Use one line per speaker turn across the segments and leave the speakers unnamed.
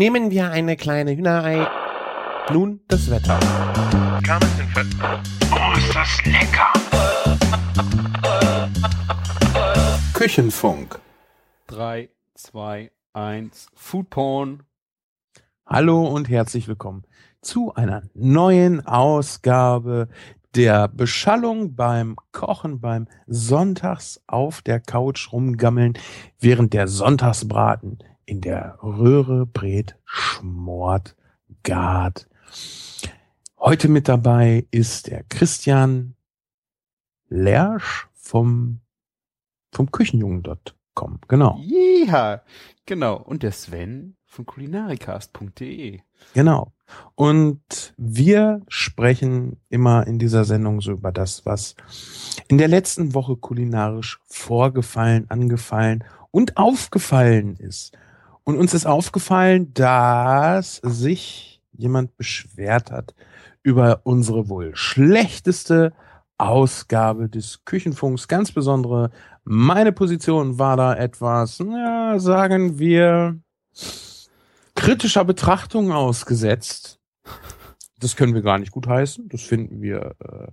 Nehmen wir eine kleine Hühnerei. Nun das Wetter.
Oh, ist das lecker!
Küchenfunk.
3, 2, 1, Foodporn.
Hallo und herzlich willkommen zu einer neuen Ausgabe der Beschallung beim Kochen, beim Sonntags auf der Couch rumgammeln, während der Sonntagsbraten in der Röhre brät, schmort, gart. Heute mit dabei ist der Christian Lersch vom, vom Küchenjungen.com. Genau,
Ja, genau. Und der Sven von kulinarikast.de.
genau. Und wir sprechen immer in dieser Sendung so über das, was in der letzten Woche kulinarisch vorgefallen, angefallen und aufgefallen ist. Und uns ist aufgefallen, dass sich jemand beschwert hat über unsere wohl schlechteste Ausgabe des Küchenfunks. Ganz besondere, meine Position war da etwas, ja, sagen wir, kritischer Betrachtung ausgesetzt. Das können wir gar nicht gut heißen. Das finden wir äh,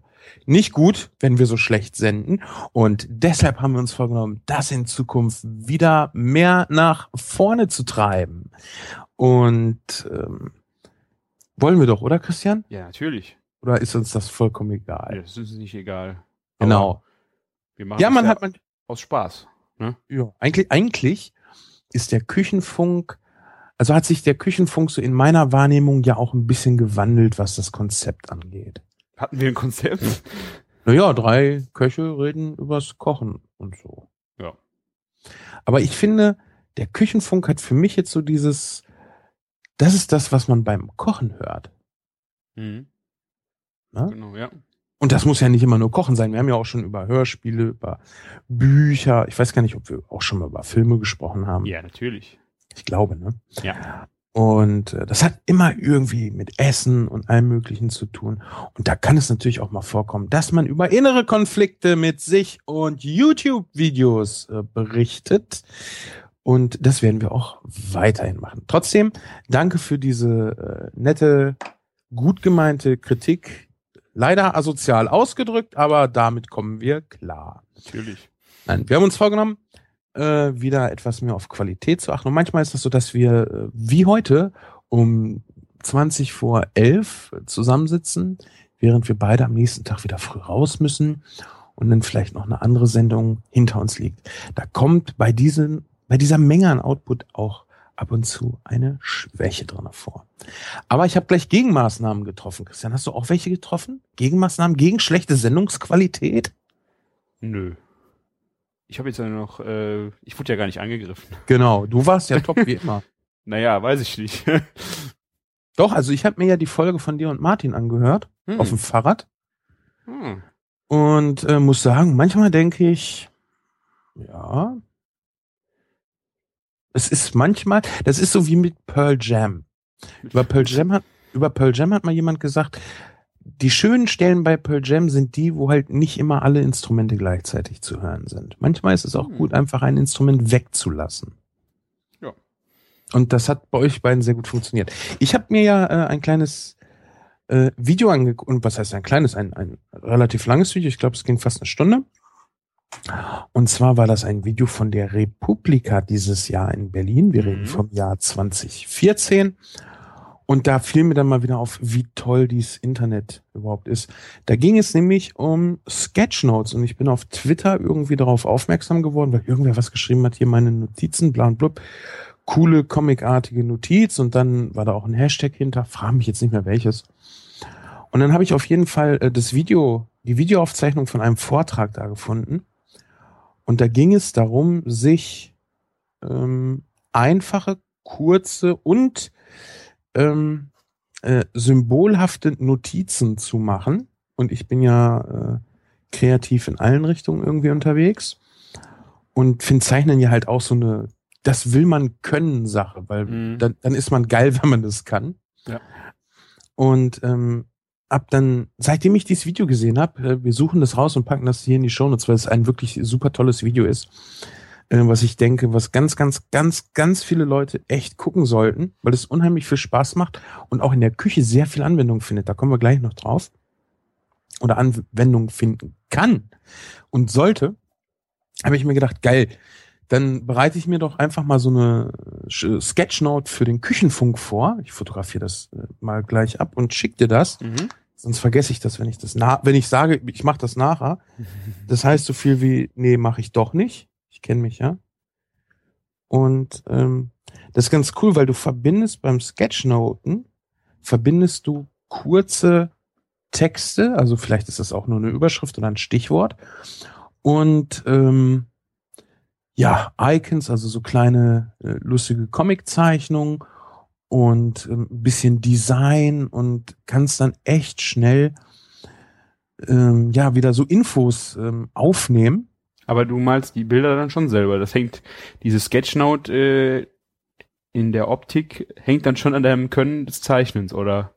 nicht gut, wenn wir so schlecht senden. Und deshalb haben wir uns vorgenommen, das in Zukunft wieder mehr nach vorne zu treiben. Und ähm, wollen wir doch, oder Christian?
Ja, natürlich.
Oder ist uns das vollkommen
Ja,
egal?
das ist uns nicht egal.
Genau.
Aber Wir machen
Ja, man hat man.
aus Spaß. Ne?
Ja, eigentlich, eigentlich ist der Küchenfunk, also hat sich der Küchenfunk so in meiner Wahrnehmung ja auch ein bisschen gewandelt, was das Konzept angeht.
Hatten wir ein Konzept?
Naja, drei Köche reden übers Kochen und so.
Ja.
Aber ich finde, der Küchenfunk hat für mich jetzt so dieses, das ist das, was man beim Kochen hört.
Mhm.
Ne?
Genau, ja.
Und das muss ja nicht immer nur Kochen sein. Wir haben ja auch schon über Hörspiele, über Bücher. Ich weiß gar nicht, ob wir auch schon mal über Filme gesprochen haben.
Ja, natürlich.
Ich glaube, ne?
Ja.
Und äh, das hat immer irgendwie mit Essen und allem Möglichen zu tun. Und da kann es natürlich auch mal vorkommen, dass man über innere Konflikte mit sich und YouTube-Videos äh, berichtet. Und das werden wir auch weiterhin machen. Trotzdem, danke für diese äh, nette, gut gemeinte Kritik. Leider asozial ausgedrückt, aber damit kommen wir klar.
Natürlich.
Nein, wir haben uns vorgenommen, äh, wieder etwas mehr auf Qualität zu achten. Und manchmal ist das so, dass wir äh, wie heute um 20 vor 11 zusammensitzen, während wir beide am nächsten Tag wieder früh raus müssen und dann vielleicht noch eine andere Sendung hinter uns liegt. Da kommt bei diesen, bei dieser Menge an Output auch ab und zu eine Schwäche drin vor. Aber ich habe gleich Gegenmaßnahmen getroffen. Christian, hast du auch welche getroffen? Gegenmaßnahmen gegen schlechte Sendungsqualität?
Nö. Ich habe jetzt ja noch, äh, ich wurde ja gar nicht angegriffen.
Genau, du warst ja top wie immer.
Naja, weiß ich nicht.
Doch, also ich habe mir ja die Folge von dir und Martin angehört
Hm.
auf dem Fahrrad
Hm.
und äh, muss sagen, manchmal denke ich, ja, es ist manchmal, das ist so wie mit Pearl Jam. Über Pearl Jam hat, über Pearl Jam hat mal jemand gesagt, die schönen Stellen bei Pearl Jam sind die, wo halt nicht immer alle Instrumente gleichzeitig zu hören sind. Manchmal ist es auch
Hm.
gut, einfach ein Instrument wegzulassen.
Ja.
Und das hat bei euch beiden sehr gut funktioniert. Ich habe mir ja äh, ein kleines äh, Video angeguckt, und was heißt ein kleines, ein, ein relativ langes Video, ich glaube, es ging fast eine Stunde. Und zwar war das ein Video von der Republika dieses Jahr in Berlin. Wir
Mhm.
reden vom Jahr 2014. Und da fiel mir dann mal wieder auf, wie toll dieses Internet überhaupt ist. Da ging es nämlich um Sketchnotes und ich bin auf Twitter irgendwie darauf aufmerksam geworden, weil irgendwer was geschrieben hat, hier meine Notizen, bla und blub. Coole, comicartige Notiz und dann war da auch ein Hashtag hinter, frage mich jetzt nicht mehr welches. Und dann habe ich auf jeden Fall äh, das Video, die Videoaufzeichnung von einem Vortrag da gefunden. Und da ging es darum, sich ähm, einfache, kurze und ähm, äh, symbolhafte Notizen zu machen. Und ich bin ja äh, kreativ in allen Richtungen irgendwie unterwegs. Und finde Zeichnen ja halt auch so eine, das will man können Sache, weil
Mhm.
dann, dann ist man geil, wenn man das kann.
Ja.
Und ähm, ab dann, seitdem ich dieses Video gesehen habe, äh, wir suchen das raus und packen das hier in die Shownotes, weil es ein wirklich super tolles Video ist. Äh, was ich denke, was ganz, ganz, ganz, ganz viele Leute echt gucken sollten, weil es unheimlich viel Spaß macht und auch in der Küche sehr viel Anwendung findet. Da kommen wir gleich noch drauf. Oder Anwendung finden kann und sollte, habe ich mir gedacht, geil, dann bereite ich mir doch einfach mal so eine Sketchnote für den Küchenfunk vor. Ich fotografiere das äh, mal gleich ab und schick dir das. Mhm. Sonst vergesse ich das, wenn ich das nach, wenn ich sage, ich mache das nachher. Das heißt so viel wie, nee, mache ich doch nicht. Ich kenne mich ja. Und ähm, das ist ganz cool, weil du verbindest beim Sketchnoten, verbindest du kurze Texte, also vielleicht ist das auch nur eine Überschrift oder ein Stichwort. Und ähm, ja, Icons, also so kleine äh, lustige Comiczeichnungen und ein ähm, bisschen Design und kannst dann echt schnell ähm, ja wieder so Infos ähm, aufnehmen.
Aber du malst die Bilder dann schon selber. Das hängt, diese Sketchnote äh, in der Optik hängt dann schon an deinem Können des Zeichnens, oder?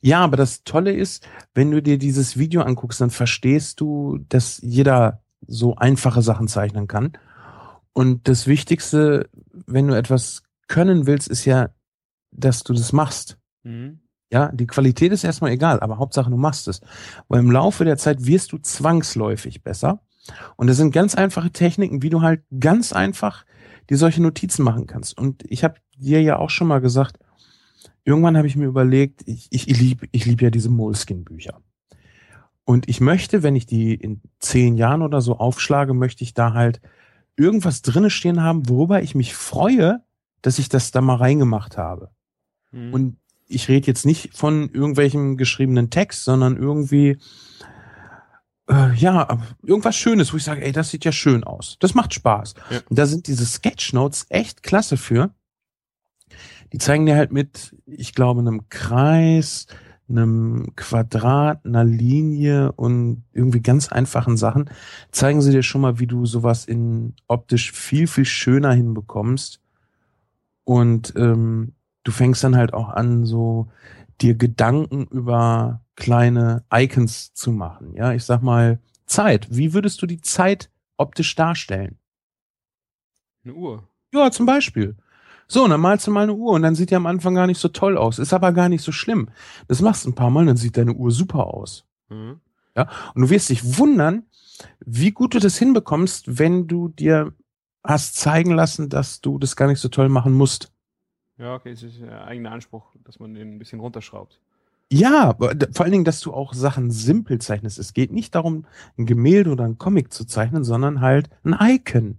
Ja, aber das Tolle ist, wenn du dir dieses Video anguckst, dann verstehst du, dass jeder so einfache Sachen zeichnen kann. Und das Wichtigste, wenn du etwas können willst, ist ja dass du das machst. Mhm. Ja, die Qualität ist erstmal egal, aber Hauptsache du machst es. Weil im Laufe der Zeit wirst du zwangsläufig besser. Und das sind ganz einfache Techniken, wie du halt ganz einfach dir solche Notizen machen kannst. Und ich habe dir ja auch schon mal gesagt, irgendwann habe ich mir überlegt, ich, ich, liebe ich lieb ja diese Moleskin-Bücher. Und ich möchte, wenn ich die in zehn Jahren oder so aufschlage, möchte ich da halt irgendwas drinne stehen haben, worüber ich mich freue, dass ich das da mal reingemacht habe. Mhm. Und ich rede jetzt nicht von irgendwelchem geschriebenen Text, sondern irgendwie, äh, ja, irgendwas Schönes, wo ich sage, ey, das sieht ja schön aus. Das macht Spaß. Ja. Und da sind diese Sketchnotes echt klasse für. Die zeigen dir halt mit, ich glaube, einem Kreis, einem Quadrat, einer Linie und irgendwie ganz einfachen Sachen, zeigen sie dir schon mal, wie du sowas in optisch viel, viel schöner hinbekommst. Und ähm, du fängst dann halt auch an, so dir Gedanken über kleine Icons zu machen. Ja, ich sag mal, Zeit. Wie würdest du die Zeit optisch darstellen?
Eine Uhr.
Ja, zum Beispiel. So, und dann malst du mal eine Uhr und dann sieht die am Anfang gar nicht so toll aus. Ist aber gar nicht so schlimm. Das machst du ein paar Mal, dann sieht deine Uhr super aus. Mhm. Ja, und du wirst dich wundern, wie gut du das hinbekommst, wenn du dir hast zeigen lassen, dass du das gar nicht so toll machen musst.
Ja, okay, es ist ein eigener Anspruch, dass man den ein bisschen runterschraubt.
Ja, vor allen Dingen, dass du auch Sachen simpel zeichnest. Es geht nicht darum, ein Gemälde oder ein Comic zu zeichnen, sondern halt ein Icon.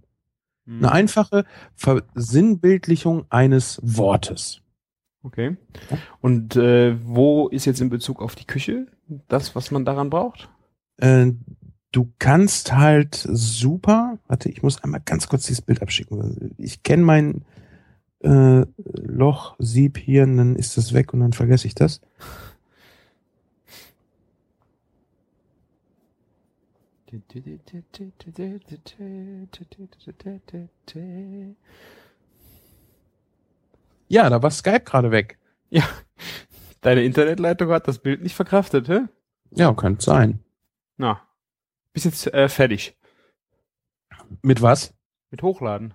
Hm. Eine einfache Versinnbildlichung eines Wortes.
Okay. Und äh, wo ist jetzt in Bezug auf die Küche das, was man daran braucht?
Äh, du kannst halt super, warte, ich muss einmal ganz kurz dieses Bild abschicken. Ich kenne mein äh, Loch, Sieb hier, und dann ist das weg und dann vergesse ich das. Ja, da war Skype gerade weg.
Ja, deine Internetleitung hat das Bild nicht verkraftet, hä?
Ja, könnte sein.
Na, bist jetzt äh, fertig.
Mit was?
Mit Hochladen.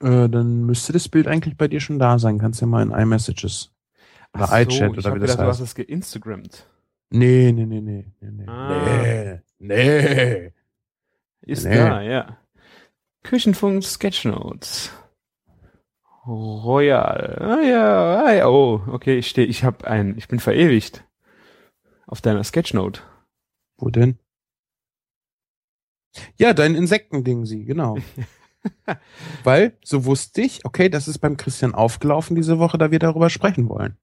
Äh, dann müsste das Bild eigentlich bei dir schon da sein. Kannst ja mal in iMessages
oder so, iChat oder wie das gedacht, heißt. Du hast es geinstagrammt.
Nee, nee, nee, nee, nee, ah. nee. Nee.
Ist nee. da, ja. Küchenfunk Sketchnotes. Royal. Ah ja, ah, ja. oh, okay, ich stehe, ich habe ein, ich bin verewigt auf deiner Sketchnote.
Wo denn? Ja, dein Insektending, sie, genau. Weil, so wusste ich, okay, das ist beim Christian aufgelaufen diese Woche, da wir darüber sprechen wollen.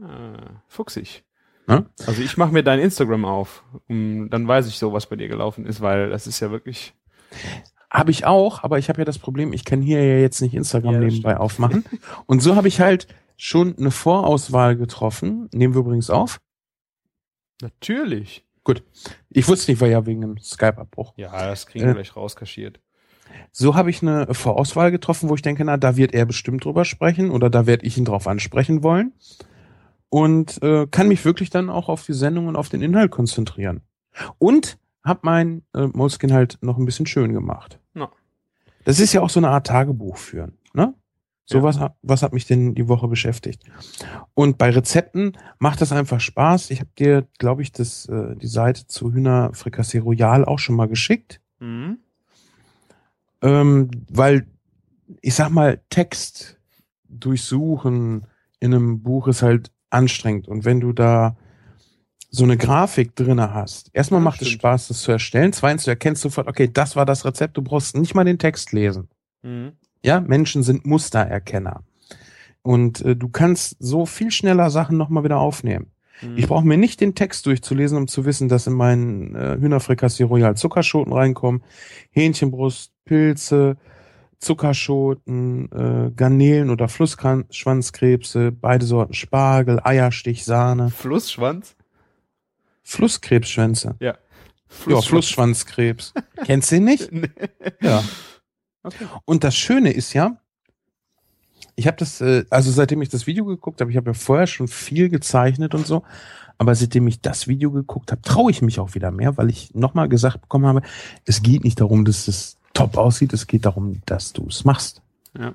Ah, fuchsig. Na? Also ich mache mir dein Instagram auf, um, dann weiß ich so, was bei dir gelaufen ist, weil das ist ja wirklich.
Habe ich auch, aber ich habe ja das Problem, ich kann hier ja jetzt nicht Instagram ja, nebenbei stimmt. aufmachen. Und so habe ich halt schon eine Vorauswahl getroffen. Nehmen wir übrigens auf.
Natürlich.
Gut. Ich wusste nicht, war ja wegen dem Skype-Abbruch.
Ja, das kriegen wir äh, gleich rauskaschiert.
So habe ich eine Vorauswahl getroffen, wo ich denke, na, da wird er bestimmt drüber sprechen oder da werde ich ihn drauf ansprechen wollen. Und äh, kann mich wirklich dann auch auf die Sendung und auf den Inhalt konzentrieren. Und habe mein äh, Moleskin halt noch ein bisschen schön gemacht.
No.
Das ist ja auch so eine Art Tagebuch führen, ne? So
Ja.
was, hat- was hat mich denn die Woche beschäftigt? Und bei Rezepten macht das einfach Spaß. Ich habe dir, glaube ich, das, äh, die Seite zu Hühnerfrikassee Royal auch schon mal geschickt.
Mhm.
Ähm, weil, ich sag mal, Text durchsuchen in einem Buch ist halt anstrengend. Und wenn du da so eine Grafik drinne hast, erstmal
Ja,
macht es
stimmt.
Spaß, das zu erstellen. Zweitens, du erkennst sofort, okay, das war das Rezept, du brauchst nicht mal den Text lesen.
Mhm.
Ja, Menschen sind Mustererkenner. Und äh, du kannst so viel schneller Sachen nochmal wieder aufnehmen.
Mhm.
Ich brauche mir nicht den Text durchzulesen, um zu wissen, dass in meinen äh, Hühnerfrikassee Royal Zuckerschoten reinkommen, Hähnchenbrust, Pilze, Zuckerschoten, äh, Garnelen oder Flussschwanzkrebse, beide Sorten Spargel, Eierstich, Sahne,
Flussschwanz?
Flusskrebsschwänze.
Ja.
Ja, Flussschwanzkrebs. Kennst du den nicht?
Nee.
Ja.
Okay.
Und das Schöne ist ja, ich habe das, äh, also seitdem ich das Video geguckt habe, ich habe ja vorher schon viel gezeichnet und so, aber seitdem ich das Video geguckt habe, traue ich mich auch wieder mehr, weil ich nochmal gesagt bekommen habe, es geht nicht darum, dass es top aussieht, es geht darum, dass du es machst.
Ja.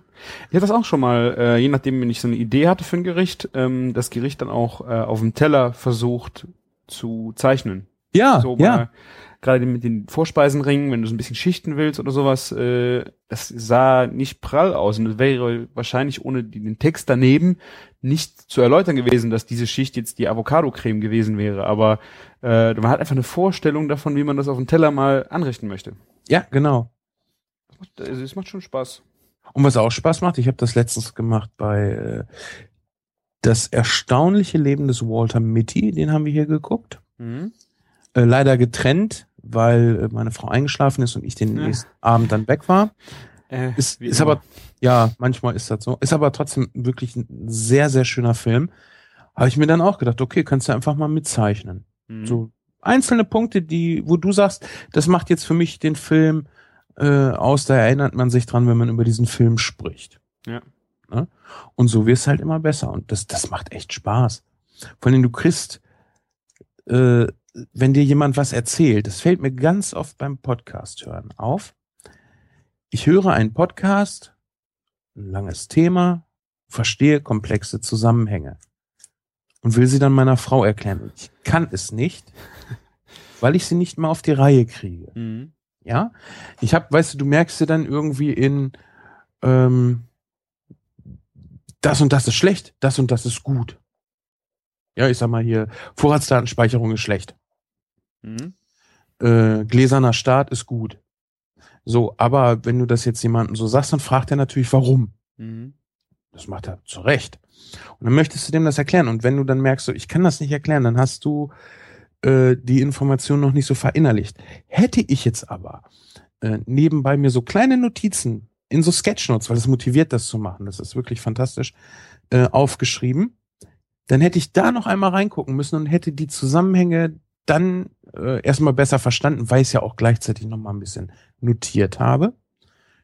Ich hatte das auch schon mal, äh, je nachdem, wenn ich so eine Idee hatte für ein Gericht, ähm, das Gericht dann auch äh, auf dem Teller versucht zu zeichnen.
Ja,
so
ja,
mal, gerade mit den Vorspeisenringen, wenn du so ein bisschen schichten willst oder sowas, äh, das sah nicht prall aus und es wäre wahrscheinlich ohne den Text daneben nicht zu erläutern gewesen, dass diese Schicht jetzt die Avocado-Creme gewesen wäre. Aber äh, man hat einfach eine Vorstellung davon, wie man das auf dem Teller mal anrichten möchte.
ja, genau.
Also es macht schon Spaß.
Und was auch Spaß macht, ich habe das letztens gemacht bei äh, Das erstaunliche Leben des Walter Mitty, den haben wir hier geguckt.
Mhm.
Äh, leider getrennt, weil äh, meine Frau eingeschlafen ist und ich den
Ja.
nächsten Abend dann weg war.
Äh,
Ist, ist aber, ja, manchmal ist das so. Ist aber trotzdem wirklich ein sehr, sehr schöner Film. Habe ich mir dann auch gedacht, okay, kannst du einfach mal mitzeichnen.
Mhm.
So einzelne Punkte, die, wo du sagst, das macht jetzt für mich den Film äh, aus, da erinnert man sich dran, wenn man über diesen Film spricht.
Ja.
Ne? Und so wirst halt immer besser. Und das, das macht echt Spaß. Vor allem du kriegst, äh, wenn dir jemand was erzählt, das fällt mir ganz oft beim Podcast hören auf. Ich höre einen Podcast, ein langes Thema, verstehe komplexe Zusammenhänge und will sie dann meiner Frau erklären. Ich kann es nicht, weil ich sie nicht mal auf die Reihe kriege.
Mhm.
Ja, ich habe, weißt du, du merkst dir dann irgendwie in ähm, das und das ist schlecht, das und das ist gut. Ja, ich sag mal hier, Vorratsdatenspeicherung ist schlecht.
Mhm.
Äh, gläserner Start ist gut. So, aber wenn du das jetzt jemandem so sagst, dann fragt er natürlich, warum.
Mhm.
Das macht er zu Recht. Und dann möchtest du dem das erklären. Und wenn du dann merkst, so, ich kann das nicht erklären, dann hast du äh, die Information noch nicht so verinnerlicht. Hätte ich jetzt aber äh, nebenbei mir so kleine Notizen in so Sketchnotes, weil es motiviert, das zu machen, das ist wirklich fantastisch, äh, aufgeschrieben, dann hätte ich da noch einmal reingucken müssen und hätte die Zusammenhänge dann äh, erstmal besser verstanden, weil ich es ja auch gleichzeitig noch mal ein bisschen notiert habe.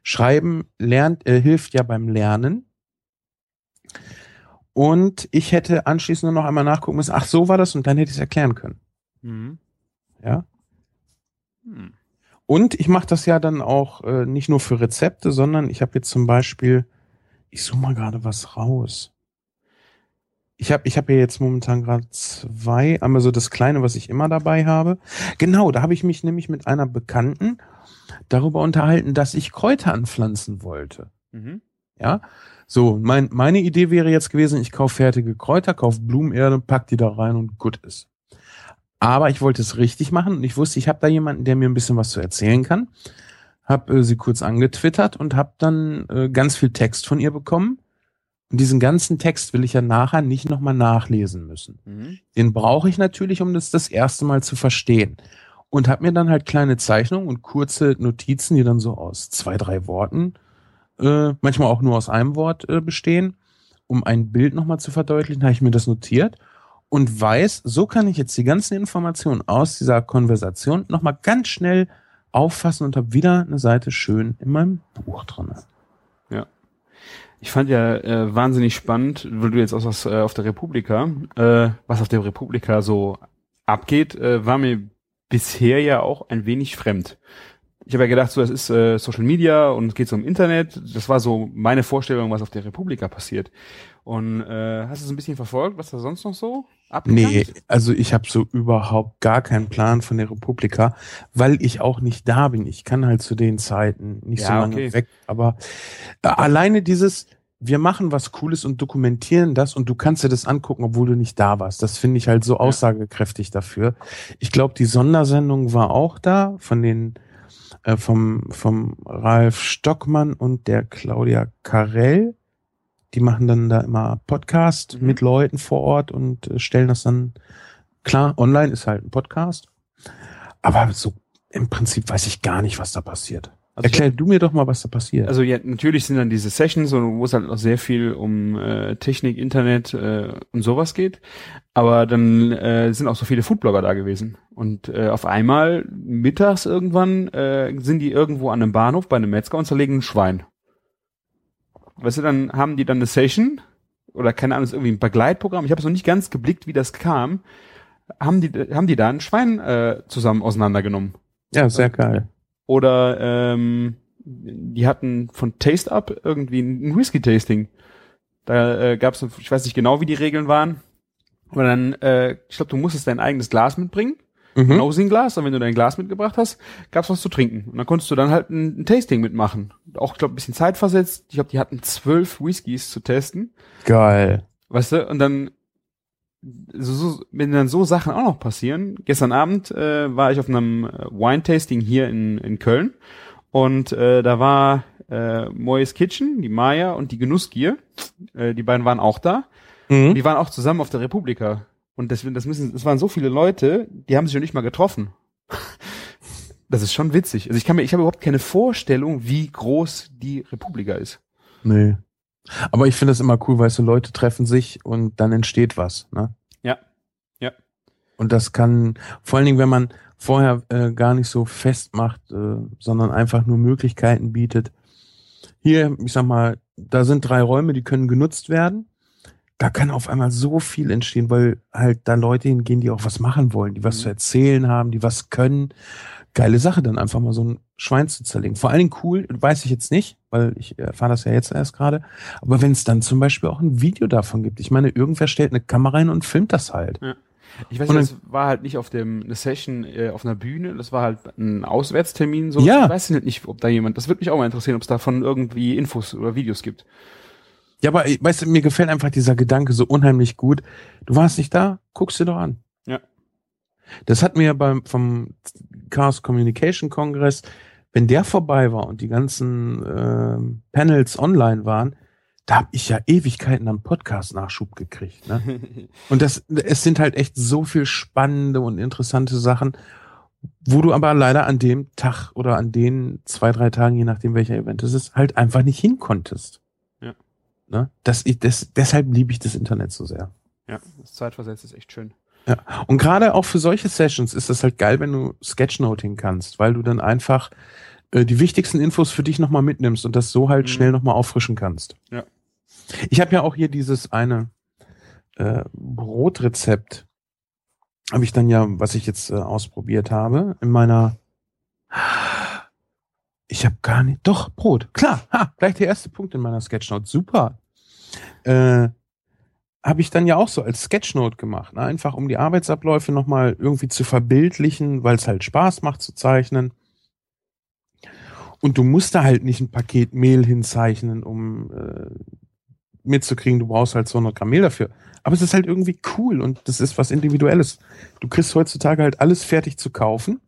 Schreiben lernt, äh, hilft ja beim Lernen. Und ich hätte anschließend nur noch einmal nachgucken müssen, ach, so war das und dann hätte ich es erklären können.
Mhm.
Ja.
Mhm.
Und ich mache das ja dann auch äh, nicht nur für Rezepte, sondern ich habe jetzt zum Beispiel, ich suche mal gerade was raus. Ich habe ich hab hier jetzt momentan gerade zwei, einmal so das kleine, was ich immer dabei habe. Genau, da habe ich mich nämlich mit einer Bekannten darüber unterhalten, dass ich Kräuter anpflanzen wollte.
Mhm.
Ja, so, mein, meine Idee wäre jetzt gewesen, ich kaufe fertige Kräuter, kaufe Blumenerde, pack die da rein und gut ist. Aber ich wollte es richtig machen und ich wusste, ich habe da jemanden, der mir ein bisschen was zu erzählen kann. Hab äh, sie kurz angetwittert und habe dann äh, ganz viel Text von ihr bekommen. Und diesen ganzen Text will ich ja nachher nicht nochmal nachlesen müssen.
Mhm.
Den brauche ich natürlich, um das das erste Mal zu verstehen. Und habe mir dann halt kleine Zeichnungen und kurze Notizen, die dann so aus zwei, drei Worten, äh, manchmal auch nur aus einem Wort äh, bestehen, um ein Bild nochmal zu verdeutlichen, habe ich mir das notiert und weiß, so kann ich jetzt die ganzen Informationen aus dieser Konversation nochmal ganz schnell auffassen und habe wieder eine Seite schön in meinem Buch drin.
Ich fand ja äh, wahnsinnig spannend, weil du jetzt auch was äh, auf der Republika, äh, was auf der Republika so abgeht, äh, war mir bisher ja auch ein wenig fremd. ich habe ja gedacht, so das ist äh, Social Media und es geht so um Internet. Das war so meine Vorstellung, was auf der Republika passiert. Und äh, hast du es ein bisschen verfolgt, was da sonst noch so
abgegangen Nee, also ich habe so überhaupt gar keinen Plan von der Republika, weil ich auch nicht da bin. Ich kann halt zu den Zeiten nicht ja, so lange okay. weg. Aber äh, alleine dieses, wir machen was Cooles und dokumentieren das und du kannst dir das angucken, obwohl du nicht da warst. Das finde ich halt so aussagekräftig dafür. Ich glaube, die Sondersendung war auch da von den äh, vom vom Ralf Stockmann und der Claudia Karell. Die machen dann da immer Podcast mhm. mit Leuten vor Ort und äh, stellen das dann klar online ist halt ein Podcast. Aber so im Prinzip weiß ich gar nicht, was da passiert. Also Erklär du mir doch mal, was da passiert.
Also ja, natürlich sind dann diese Sessions, wo es halt auch sehr viel um äh, Technik, Internet äh, und sowas geht. Aber dann äh, sind auch so viele Foodblogger da gewesen. Und äh, auf einmal mittags irgendwann äh, sind die irgendwo an einem Bahnhof bei einem Metzger und zerlegen ein Schwein. Weißt du, dann haben die dann eine Session oder keine Ahnung, ist irgendwie ein Begleitprogramm. Ich habe es noch nicht ganz geblickt, wie das kam. Haben die haben die da ein Schwein äh, zusammen auseinandergenommen?
Ja, sehr geil.
Oder ähm, die hatten von Taste Up irgendwie ein Whisky-Tasting. Da äh, gab es, ich weiß nicht genau, wie die Regeln waren, aber dann, äh, ich glaube, du musstest dein eigenes Glas mitbringen. Mhm. Ein Nosing-Glas, und wenn du dein Glas mitgebracht hast, gab's was zu trinken. Und dann konntest du dann halt ein, ein Tasting mitmachen. Auch, ich glaube, ein bisschen Zeit versetzt. Ich glaube, die hatten zwölf Whiskys zu testen.
Geil.
Weißt du, und dann so, so, wenn dann so Sachen auch noch passieren. Gestern Abend äh, war ich auf einem äh, Wine-Tasting hier in, in Köln und äh, da war äh, Moyes Kitchen, die Maya und die Genussgier. Äh, die beiden waren auch da. Mhm. Die waren auch zusammen auf der Republika. Und das, das müssen, das waren so viele Leute, die haben sich noch nicht mal getroffen. Das ist schon witzig. Also ich kann mir, ich habe überhaupt keine Vorstellung, wie groß die Republika ist.
Nee. Aber ich finde das immer cool, weil so Leute treffen sich und dann entsteht was. Ne?
Ja, ja.
Und das kann, vor allen Dingen, wenn man vorher äh, gar nicht so festmacht, äh, sondern einfach nur Möglichkeiten bietet. Hier, ich sag mal, da sind drei Räume, die können genutzt werden. Da kann auf einmal so viel entstehen, weil halt da Leute hingehen, die auch was machen wollen, die was mhm. zu erzählen haben, die was können geile Sache, dann einfach mal so ein Schwein zu zerlegen. Vor allen Dingen cool, weiß ich jetzt nicht, weil ich erfahre das ja jetzt erst gerade. Aber wenn es dann zum Beispiel auch ein Video davon gibt, ich meine, irgendwer stellt eine Kamera rein und filmt das halt. Ja.
Ich weiß nicht, das war halt nicht auf dem eine Session äh, auf einer Bühne, das war halt ein Auswärtstermin. So.
Ja.
Ich weiß nicht, ob da jemand. Das würde mich auch mal interessieren, ob es davon irgendwie Infos oder Videos gibt.
Ja, aber weißt du, mir gefällt einfach dieser Gedanke so unheimlich gut. Du warst nicht da, guckst dir doch an.
Ja.
Das hat mir beim vom Chaos Communication Congress, wenn der vorbei war und die ganzen äh, Panels online waren, da habe ich ja Ewigkeiten am Podcast-Nachschub gekriegt. Ne? und das, es sind halt echt so viel spannende und interessante Sachen, wo du aber leider an dem Tag oder an den zwei, drei Tagen, je nachdem welcher Event es ist, halt einfach nicht hinkonntest. Ne? Das, ich, das, deshalb liebe ich das Internet so sehr.
Ja, das Zeitversetzt ist echt schön.
Ja. Und gerade auch für solche Sessions ist es halt geil, wenn du Sketchnoting kannst, weil du dann einfach äh, die wichtigsten Infos für dich nochmal mitnimmst und das so halt mhm. schnell nochmal auffrischen kannst.
Ja.
Ich habe ja auch hier dieses eine äh, Brotrezept, habe ich dann ja, was ich jetzt äh, ausprobiert habe, in meiner ich habe gar nicht. Doch, Brot. Klar. Ha, gleich der erste Punkt in meiner Sketchnote. Super. Äh, habe ich dann ja auch so als Sketchnote gemacht. Ne? Einfach um die Arbeitsabläufe nochmal irgendwie zu verbildlichen, weil es halt Spaß macht zu zeichnen. Und du musst da halt nicht ein Paket Mehl hinzeichnen, um äh, mitzukriegen, du brauchst halt 200 Gramm Mehl dafür. Aber es ist halt irgendwie cool und das ist was Individuelles. Du kriegst heutzutage halt alles fertig zu kaufen.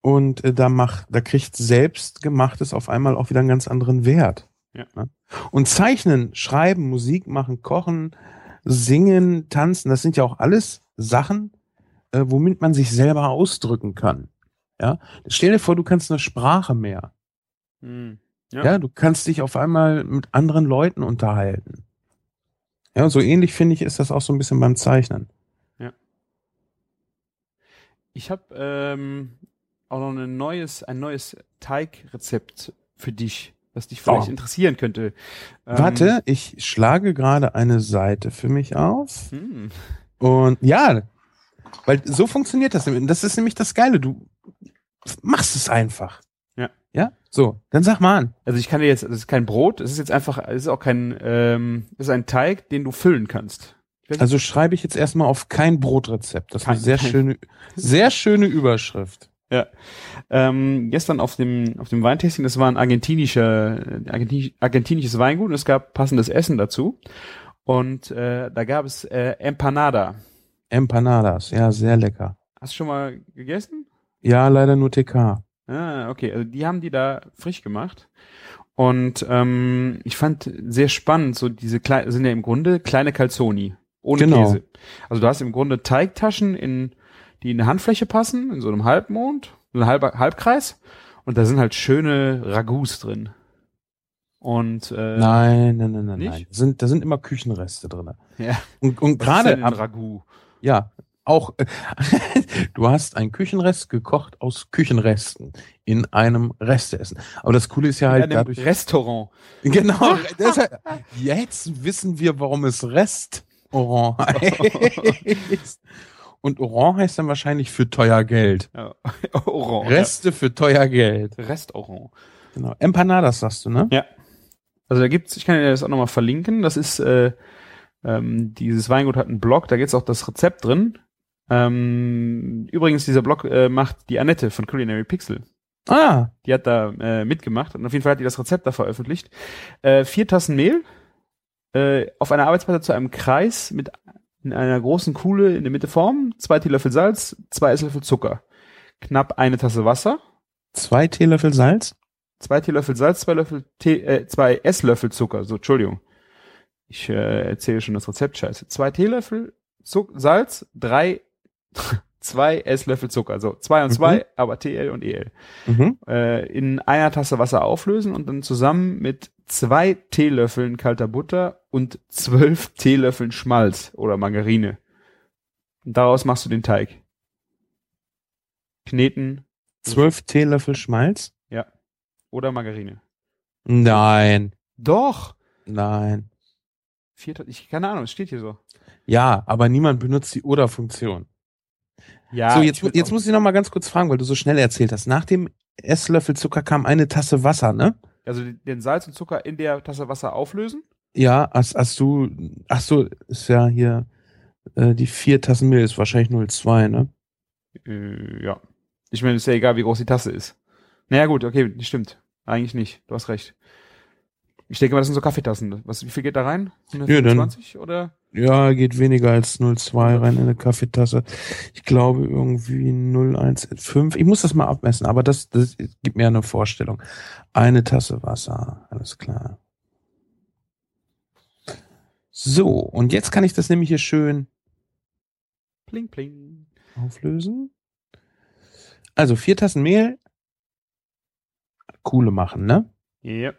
Und äh, da macht, da kriegt selbst gemachtes auf einmal auch wieder einen ganz anderen Wert.
Ja.
Ne? Und zeichnen, schreiben, Musik machen, kochen, singen, tanzen, das sind ja auch alles Sachen, äh, womit man sich selber ausdrücken kann. Ja, stell dir vor, du kannst eine Sprache mehr.
Hm.
Ja. ja, du kannst dich auf einmal mit anderen Leuten unterhalten. Ja, so ähnlich finde ich ist das auch so ein bisschen beim Zeichnen.
Ja. Ich habe ähm, auch noch ein neues, ein neues Teigrezept für dich was dich vielleicht oh. interessieren könnte.
Ähm, Warte, ich schlage gerade eine Seite für mich auf. Hm. Und ja, weil so funktioniert das. Das ist nämlich das Geile. Du, machst es einfach.
Ja.
Ja? So, dann sag mal an.
Also ich kann dir jetzt, das ist kein Brot, es ist jetzt einfach, es ist auch kein, ähm, es ist ein Teig, den du füllen kannst.
Also schreibe ich jetzt erstmal auf kein Brotrezept. Das ist eine sehr schöne, sehr schöne Überschrift.
Ja. Ähm, gestern auf dem, auf dem Weintasting, das war ein argentinischer, argentinisch, argentinisches Weingut und es gab passendes Essen dazu. Und äh, da gab es äh, Empanada.
Empanadas, ja, sehr lecker.
Hast du schon mal gegessen?
Ja, leider nur TK.
Ah, okay. Also die haben die da frisch gemacht. Und ähm, ich fand sehr spannend, so diese kleinen, sind ja im Grunde kleine Calzoni. Ohne
Genau.
Käse. Also du hast im Grunde Teigtaschen in, die in eine Handfläche passen, in so einem Halbmond, so einem halber Halbkreis. Und da sind halt schöne Ragouts drin. Und äh,
Nein, nein, nein, nein,
nicht?
nein. Da sind, da sind immer Küchenreste drin.
Ja.
Und, und gerade,
ein Ragout.
ja, auch, äh, du hast einen Küchenrest gekocht aus Küchenresten in einem Resteessen. Aber das Coole ist ja
In
halt
einem
dadurch,
Restaurant.
genau, deshalb, jetzt wissen wir, warum es Restaurant heißt. Und Orange heißt dann wahrscheinlich für teuer Geld.
Ja. Orange.
Reste für teuer Geld.
Ja. Restaurant.
Genau. Empanadas sagst du, ne?
Ja. Also da gibt's, ich kann dir das auch nochmal verlinken. Das ist, äh, ähm, dieses Weingut hat einen Blog, da gibt's auch das Rezept drin. Ähm, übrigens, dieser Blog äh, macht die Annette von Culinary Pixel.
Ah,
Die hat da äh, mitgemacht und auf jeden Fall hat die das Rezept da veröffentlicht. Äh, vier Tassen Mehl äh, auf einer Arbeitsplatte zu einem Kreis mit in einer großen Kuhle in der Mitte formen, zwei Teelöffel Salz, zwei Esslöffel Zucker, knapp eine Tasse Wasser,
zwei Teelöffel Salz.
zwei Teelöffel Salz, zwei Löffel Tee, äh, zwei Esslöffel Zucker. So, Entschuldigung. Ich äh, erzähle schon das Rezept scheiße. Zwei Teelöffel Zuck Salz, drei, zwei Esslöffel Zucker. So, zwei und
Mhm.
zwei, aber TL und EL.
Mhm.
Äh, in einer Tasse Wasser auflösen und dann zusammen mit zwei Teelöffeln kalter Butter und zwölf Teelöffeln Schmalz oder Margarine. Und daraus machst du den Teig. Kneten
Zwölf Teelöffel Schmalz?
oder Margarine.
Nein,
Doch!
nein.
Vier, ich, keine Ahnung, es steht hier so.
Ja, aber niemand benutzt die Oder-Funktion.
Ja,
so, jetzt, jetzt muss ich noch mal ganz kurz fragen, weil du so schnell erzählt hast. Nach dem Esslöffel Zucker kam eine Tasse Wasser, ne?
also den Salz und Zucker in der Tasse Wasser auflösen.
Ja, hast, hast du, ach so, ist ja hier, äh, die vier Tassen Mehl ist wahrscheinlich 0,2, ne?
Äh, ja. Ich meine, ist ja egal, wie groß die Tasse ist. Naja, gut, okay, stimmt. Eigentlich nicht. Du hast recht. Ich denke mal, das sind so Kaffeetassen. Was, wie viel geht da rein?
dann-
125 oder?
Ja, geht weniger als 0,2 rein in eine Kaffeetasse. Ich glaube irgendwie 0,15. Ich muss das mal abmessen, aber das, das gibt mir eine Vorstellung. Eine Tasse Wasser, alles klar. So, und jetzt kann ich das nämlich hier schön
Pling, pling.
auflösen. Also vier Tassen Mehl. Coole machen, ne?
Ja.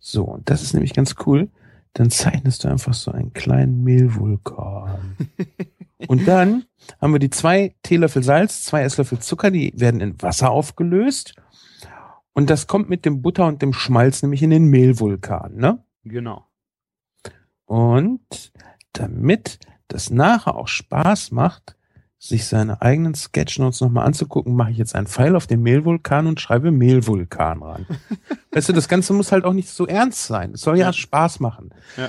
So, und das ist nämlich ganz cool. Dann zeichnest du einfach so einen kleinen Mehlvulkan. und dann haben wir die zwei Teelöffel Salz, zwei Esslöffel Zucker, die werden in Wasser aufgelöst. Und das kommt mit dem Butter und dem Schmalz nämlich in den Mehlvulkan, ne?
Genau.
Und damit das nachher auch Spaß macht, sich seine eigenen Sketchnotes nochmal anzugucken, mache ich jetzt einen Pfeil auf den Mehlvulkan und schreibe Mehlvulkan ran. weißt du, das Ganze muss halt auch nicht so ernst sein. Es soll ja,
Ja.
Spaß machen.
Ja.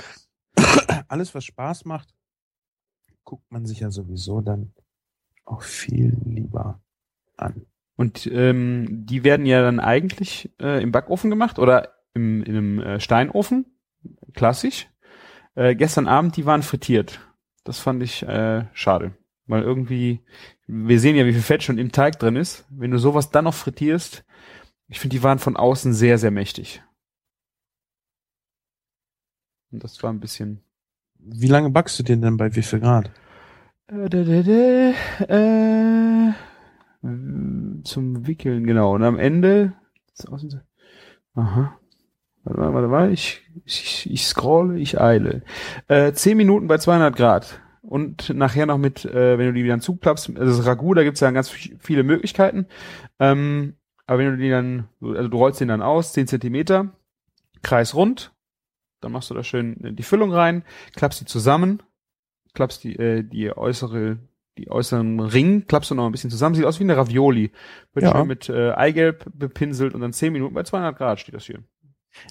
Alles, was Spaß macht, guckt man sich ja sowieso dann auch viel lieber an.
Und ähm, die werden ja dann eigentlich äh, im Backofen gemacht oder im, in einem äh, Steinofen. Klassisch. Äh, gestern Abend, die waren frittiert. Das fand ich äh, schade. Weil irgendwie, wir sehen ja, wie viel Fett schon im Teig drin ist. Wenn du sowas dann noch frittierst, ich finde, die waren von außen sehr, sehr mächtig. Und das war ein bisschen.
Wie lange backst du den denn bei wie viel Grad?
Äh, äh, zum Wickeln, genau. Und am Ende. Aha. Warte mal, warte mal. Ich, ich, ich scrolle, ich eile. Äh, 10 Minuten bei 200 Grad. Und nachher noch mit, äh, wenn du die dann zuklappst, also das Ragout, da gibt's ja ganz vi- viele Möglichkeiten. Ähm, aber wenn du die dann, also du rollst den dann aus, 10 Zentimeter, Kreis rund, dann machst du da schön die Füllung rein, klappst die zusammen, klappst die, äh, die äußere die äußeren Ring klappst du noch ein bisschen zusammen. Sieht aus wie eine Ravioli. Wird
Ja.
schön mit äh, Eigelb bepinselt und dann 10 Minuten bei 200 Grad steht das hier.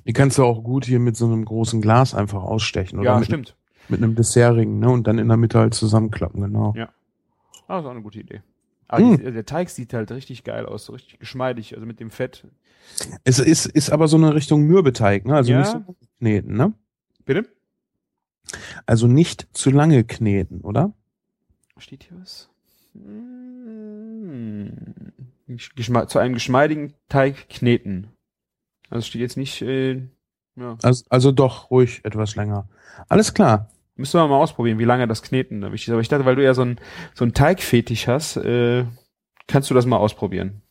Die kannst du auch gut hier mit so einem großen Glas einfach ausstechen. Oder
ja,
mit,
stimmt.
mit einem Dessertring, ne? Und dann in der Mitte halt zusammenklappen, genau.
Ja. Ah, das ist auch eine gute Idee. Aber
Mm.
die, der Teig sieht halt richtig geil aus, so richtig geschmeidig, also mit dem Fett.
Es ist, ist aber so eine Richtung Mürbeteig, ne? Also
Ja.
nicht so kneten, ne?
Bitte?
Also nicht zu lange kneten, oder?
Steht hier was? Mm. Geschma zu einem geschmeidigen Teig kneten. Also steht jetzt nicht, äh, ja.
Also, also doch ruhig etwas länger. Alles klar.
Müssen wir mal ausprobieren, wie lange das Kneten da wichtig ist. Aber ich dachte, weil du ja so ein so ein Teigfetisch hast, äh, kannst du das mal ausprobieren.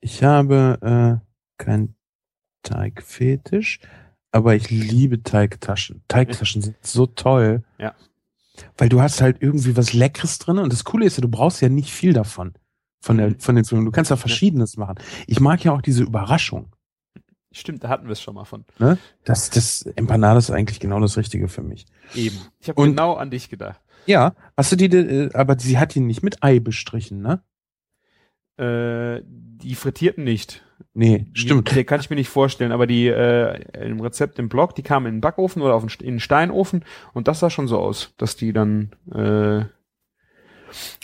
Ich habe äh, kein Teigfetisch, aber ich liebe Teigtaschen. Teigtaschen sind so toll.
Ja.
Weil du hast halt irgendwie was Leckeres drin und das Coole ist ja, du brauchst ja nicht viel davon. Von, der, von den Zwiebeln. Du kannst ja Verschiedenes machen. Ich mag ja auch diese Überraschung.
Stimmt, da hatten wir es schon mal von.
Ne? Das, das Empanada ist eigentlich genau das Richtige für mich.
Eben. Ich habe genau an dich gedacht.
Ja, hast du die, äh, aber sie hat ihn nicht mit Ei bestrichen, ne?
Äh, die frittierten nicht.
Nee,
Die,
stimmt.
Die kann ich mir nicht vorstellen, aber die äh, im Rezept im Blog, die kamen in den Backofen oder auf den, in den Steinofen und das sah schon so aus, dass die dann äh,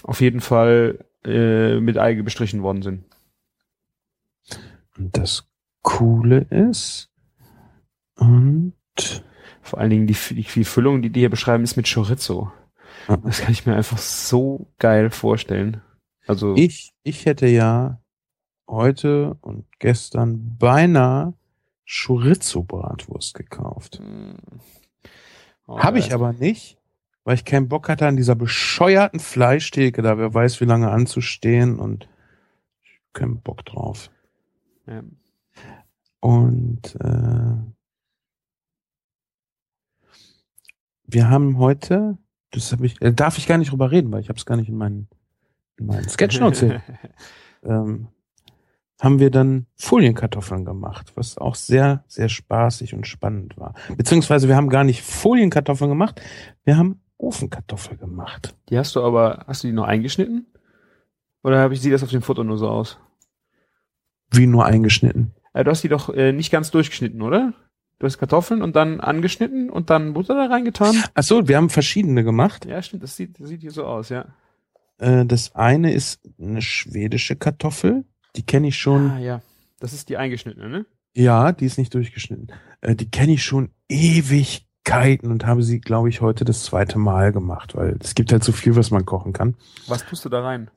auf jeden Fall äh, mit Ei bestrichen worden sind.
Und das Coole ist, und
Vor allen Dingen die, die, die Füllung, die die hier beschreiben, ist mit Chorizo. Das kann ich mir einfach so geil vorstellen. Also
ich, ich hätte ja heute und gestern beinahe Chorizo-Bratwurst gekauft.
mh, oh,
Habe ich aber nicht, weil ich keinen Bock hatte an dieser bescheuerten Fleischtheke da, wer weiß wie lange anzustehen und keinen Bock drauf.
Ja.
Und äh, wir haben heute, das habe ich, äh, darf ich gar nicht drüber reden, weil ich habe es gar nicht in meinen, in meinen Sketchnotes hier. ähm, haben wir dann Folienkartoffeln gemacht, was auch sehr, sehr spaßig und spannend war. Beziehungsweise wir haben gar nicht Folienkartoffeln gemacht, wir haben Ofenkartoffeln gemacht.
Die hast du aber, hast du die noch eingeschnitten? Oder habe ich sieht das auf dem Foto nur so aus?
Wie nur eingeschnitten.
Äh, du hast die doch äh, nicht ganz durchgeschnitten, oder? Du hast Kartoffeln und dann angeschnitten und dann Butter da reingetan?
Ach so, wir haben verschiedene gemacht.
Ja, stimmt, das sieht, das sieht hier so aus, ja.
Äh, das eine ist eine schwedische Kartoffel, die kenne ich schon.
Ah, ja. Das ist die eingeschnittene, ne?
Ja, die ist nicht durchgeschnitten. Äh, die kenne ich schon Ewigkeiten und habe sie, glaube ich, heute das zweite Mal gemacht, weil es gibt halt so viel, was man kochen kann.
Was tust du da rein?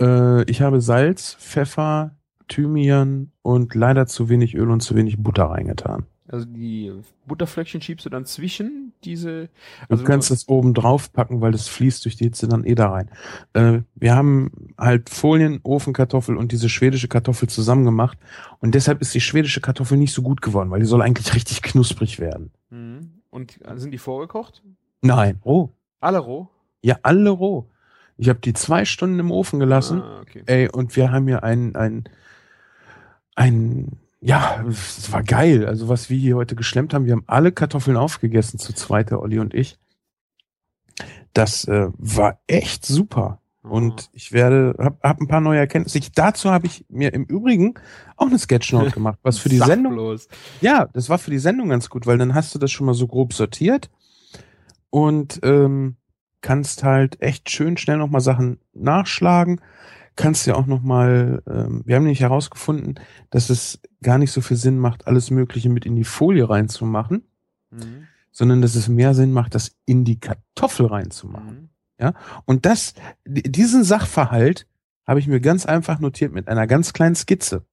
Äh, ich habe Salz, Pfeffer, Thymian und leider zu wenig Öl und zu wenig Butter reingetan.
Also die Butterflöckchen schiebst du dann zwischen diese.
Du
Also
kannst es oben drauf packen, weil das fließt durch die Hitze dann eh da rein. Äh, wir haben halt Folien, Ofenkartoffel und diese schwedische Kartoffel zusammen gemacht und deshalb ist die schwedische Kartoffel nicht so gut geworden, weil die soll eigentlich richtig knusprig werden.
Mhm. Und sind die vorgekocht?
Nein, roh.
Alle roh?
Ja, alle roh. Ich habe die zwei Stunden im Ofen gelassen.
Ah, okay.
Ey, und wir haben hier ein, ein, ein, ja, es war geil. Also was wir hier heute geschlemmt haben, wir haben alle Kartoffeln aufgegessen, zu zweit, der Olli und ich. Das äh, war echt super. Und ich werde, hab, hab ein paar neue Erkenntnisse. Ich, dazu habe ich mir im Übrigen auch eine Sketchnote gemacht, was für die Sendung
bloß.
ja, das war für die Sendung ganz gut, weil dann hast du das schon mal so grob sortiert und ähm, kannst halt echt schön schnell nochmal Sachen nachschlagen. Kannst ja auch nochmal, ähm, wir haben nämlich herausgefunden, dass es gar nicht so viel Sinn macht, alles Mögliche mit in die Folie reinzumachen,
Mhm.
sondern dass es mehr Sinn macht, das in die Kartoffel reinzumachen.
Mhm.
Und das, diesen Sachverhalt habe ich mir ganz einfach notiert mit einer ganz kleinen Skizze.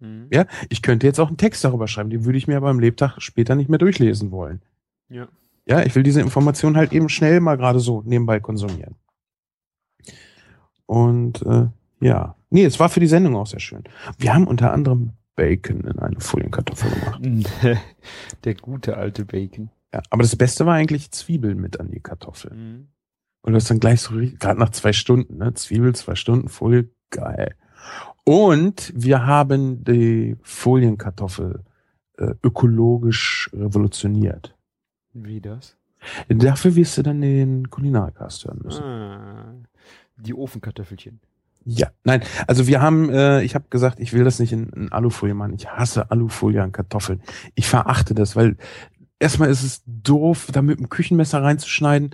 Mhm.
Ja, ich könnte jetzt auch einen Text darüber schreiben, den würde ich mir aber am Lebtag später nicht mehr durchlesen wollen.
Ja.
Ja, ich will diese Information halt eben schnell mal gerade so nebenbei konsumieren. Und äh, ja, nee, es war für die Sendung auch sehr schön. Wir haben unter anderem Bacon in eine Folienkartoffel gemacht.
Der gute alte Bacon.
Ja, aber das Beste war eigentlich Zwiebeln mit an die Kartoffel.
Mhm.
Und das dann gleich so, gerade nach zwei Stunden, ne? Zwiebel, zwei Stunden, Folie, geil. Und wir haben die Folienkartoffel äh, ökologisch revolutioniert.
Wie das?
Dafür wirst du dann den Kulinarikast hören müssen.
Ah, die Ofenkartoffelchen.
Ja, nein, also wir haben, äh, ich habe gesagt, ich will das nicht in, in Alufolie machen. Ich hasse Alufolie an Kartoffeln. Ich verachte das, weil erstmal ist es doof, da mit dem Küchenmesser reinzuschneiden.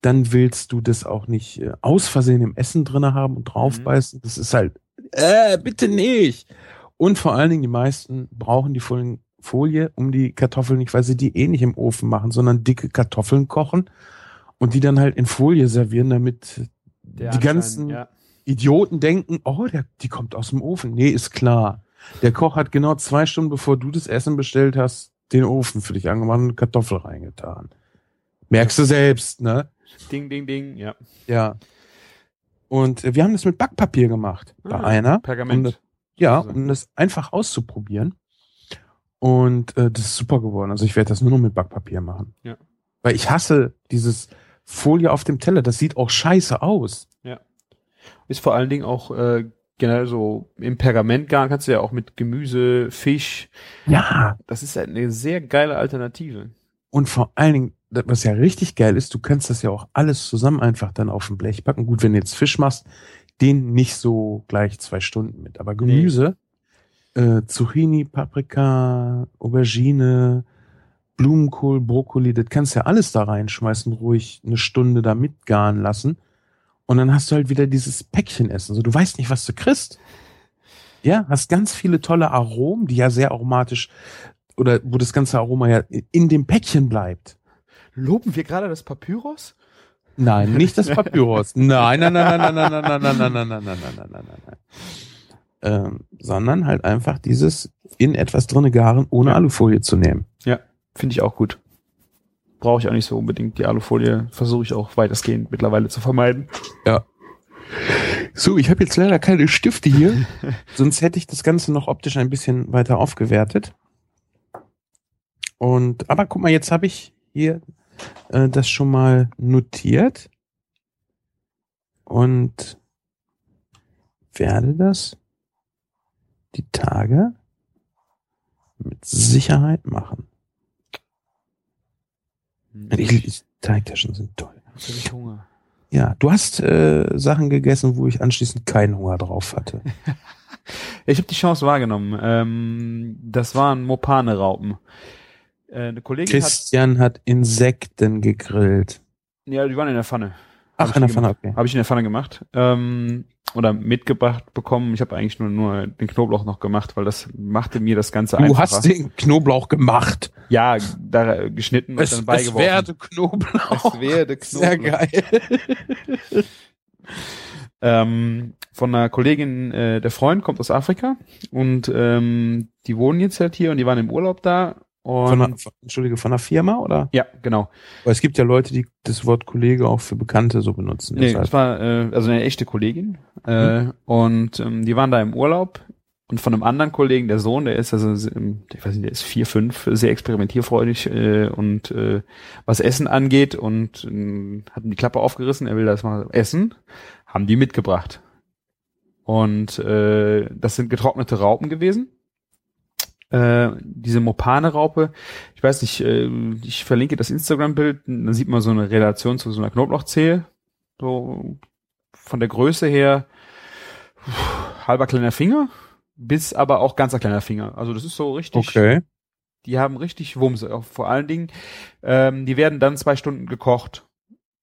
Dann willst du das auch nicht äh, aus Versehen im Essen drinne haben und draufbeißen. Das ist halt, äh, bitte nicht. Und vor allen Dingen, die meisten brauchen die Folien, Folie um die Kartoffeln nicht, weil sie die eh nicht im Ofen machen, sondern dicke Kartoffeln kochen und die dann halt in Folie servieren, damit
Der
die ganzen
ja.
Idioten denken, oh, der, die kommt aus dem Ofen. Nee, ist klar. Der Koch hat genau zwei Stunden, bevor du das Essen bestellt hast, den Ofen für dich angemacht und Kartoffel reingetan. Merkst du selbst, ne?
Ding, ding, ding, ja.
Ja. Und äh, wir haben das mit Backpapier gemacht. Bei
Ah,
einer.
Pergament.
Um das, ja,
sozusagen.
um das einfach auszuprobieren. Und äh, das ist super geworden. Also ich werde das nur noch mit Backpapier machen.
Ja.
Weil ich hasse dieses Folie auf dem Teller. Das sieht auch scheiße aus.
Ist vor allen Dingen auch äh, generell so im Pergamentgarn kannst du ja auch mit Gemüse, Fisch.
Ja.
Das ist eine sehr geile Alternative.
Und vor allen Dingen, was ja richtig geil ist, du kannst das ja auch alles zusammen einfach dann auf dem Blech packen. Gut, wenn du jetzt Fisch machst, den nicht so gleich zwei Stunden mit. Aber Gemüse, äh, Zucchini, Paprika, Aubergine, Blumenkohl, Brokkoli, das kannst du ja alles da reinschmeißen, ruhig eine Stunde da mitgaren lassen. Und dann hast du halt wieder dieses Päckchen essen. So, du weißt nicht, was du kriegst. Ja, hast ganz viele tolle Aromen, die ja sehr aromatisch oder wo das ganze Aroma ja in dem Päckchen bleibt.
Loben wir gerade das Papyrus?
Nein, nicht das Papyrus. Nein, nein, nein, nein, nein, nein, nein, nein, nein, nein, nein, nein, nein, nein, nein, nein, nein. Ähm, sondern halt einfach dieses in etwas drinne garen, ohne
Ja.
Alufolie zu nehmen.
Ja, finde ich auch gut. Brauche ich auch nicht so unbedingt. Die Alufolie versuche ich auch weitestgehend mittlerweile zu vermeiden.
So, ich habe jetzt leider keine Stifte hier, sonst hätte ich das Ganze noch optisch ein bisschen weiter aufgewertet. Und aber guck mal, jetzt habe ich hier äh, das schon mal notiert und werde das die Tage mit Sicherheit machen. Die, die Teigtaschen sind toll.
Jetzt habe ich Hunger.
Ja, du hast äh, Sachen gegessen, wo ich anschließend keinen Hunger drauf hatte.
Ich habe die Chance wahrgenommen. Ähm, das waren Mopane-Raupen. Äh, eine Kollegin
Christian hat Insekten gegrillt.
hat, ja, die waren in der Pfanne.
Ach,
Hab
in der
ich
Pfanne, okay.
Habe ich in der Pfanne gemacht. Ähm, oder mitgebracht bekommen. Ich habe eigentlich nur, nur den Knoblauch noch gemacht, weil das machte mir das Ganze
Du
einfacher.
hast den Knoblauch gemacht.
ja, da geschnitten und
Es,
dann
es
beigeworfen.
werde Knoblauch.
Es werde
Sehr
Knoblauch.
geil.
ähm, von einer Kollegin, äh, der Freund kommt aus Afrika und ähm, die wohnen jetzt halt hier und die waren im Urlaub da. Und
Von einer, Entschuldige, von einer Firma, oder?
ja, genau.
Weil es gibt ja Leute, die das Wort Kollege auch für Bekannte so benutzen.
Nee,
deshalb.
das war äh, also eine echte Kollegin. Äh, und ähm, die waren da im Urlaub und von einem anderen Kollegen, der Sohn, der ist also, ähm, ich weiß nicht, der ist vier, fünf, sehr experimentierfreudig äh, und äh, was Essen angeht und äh, hatten die Klappe aufgerissen, er will das mal essen, haben die mitgebracht. Und äh, das sind getrocknete Raupen gewesen. Äh, diese Mopane-Raupe, ich weiß nicht, äh, ich verlinke das Instagram-Bild, dann sieht man so eine Relation zu so einer Knoblauchzehe, so von der Größe her pff, halber kleiner Finger, bis aber auch ganzer kleiner Finger. Also das ist so richtig,
Okay.
die haben richtig Wumse. Auch vor allen Dingen, ähm, die werden dann zwei Stunden gekocht,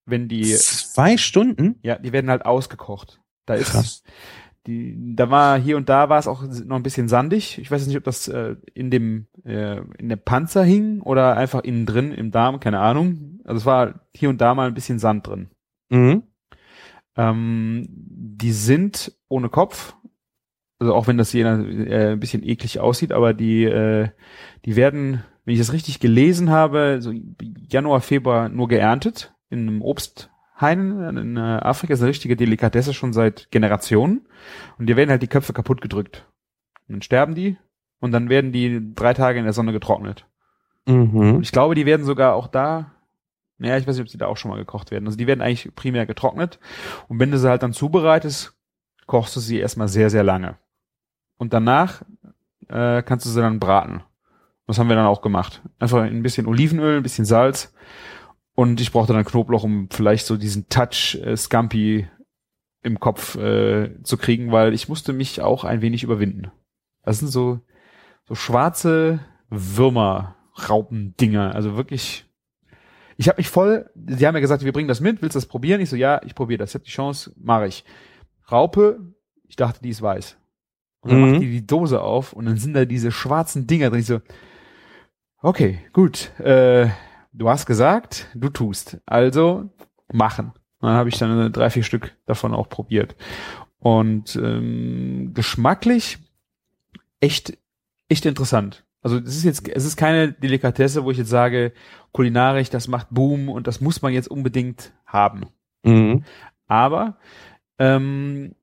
wenn die,
Zwei Stunden?
ja, die werden halt ausgekocht. Da ist
Krass.
Die, da war hier und da war es auch noch ein bisschen sandig. Ich weiß jetzt nicht, ob das äh, in dem äh, in der Panzer hing oder einfach innen drin im Darm, keine Ahnung. Also es war hier und da mal ein bisschen Sand drin.
Mhm.
Ähm, die sind ohne Kopf. Also auch wenn das hier äh, ein bisschen eklig aussieht, aber die, äh, die werden, wenn ich das richtig gelesen habe, so Januar, Februar nur geerntet in einem Obsthain in äh, Afrika. Ist eine richtige Delikatesse schon seit Generationen. Und die werden halt die Köpfe kaputt gedrückt. Und dann sterben die und dann werden die drei Tage in der Sonne getrocknet.
Mhm.
ich glaube, die werden sogar auch da, naja, ich weiß nicht, ob sie da auch schon mal gekocht werden. Also die werden eigentlich primär getrocknet. Und wenn du sie halt dann zubereitest, kochst du sie erstmal sehr, sehr lange. Und danach äh, kannst du sie dann braten. Das haben wir dann auch gemacht. Einfach ein bisschen Olivenöl, ein bisschen Salz Und ich brauchte dann Knoblauch, um vielleicht so diesen Touch äh, Scampi im Kopf äh, zu kriegen, weil ich musste mich auch ein wenig überwinden. Das sind so, so schwarze Würmer, Raupendinger. Also wirklich. Ich habe mich voll, sie haben ja gesagt, wir bringen das mit, willst du das probieren? Ich so, ja, ich probiere das, ich habe die Chance, mache ich. Raupe, ich dachte, die ist weiß. Und dann
Mhm.
macht die die Dose auf und dann sind da diese schwarzen Dinger drin. Ich so, okay, gut, äh, du hast gesagt, du tust. Also machen. Und dann habe ich dann drei, vier Stück davon auch probiert. Und ähm, geschmacklich echt, echt interessant. Also es ist jetzt, es ist keine Delikatesse, wo ich jetzt sage, kulinarisch, das macht Boom und das muss man jetzt unbedingt haben.
Mhm.
Aber ähm,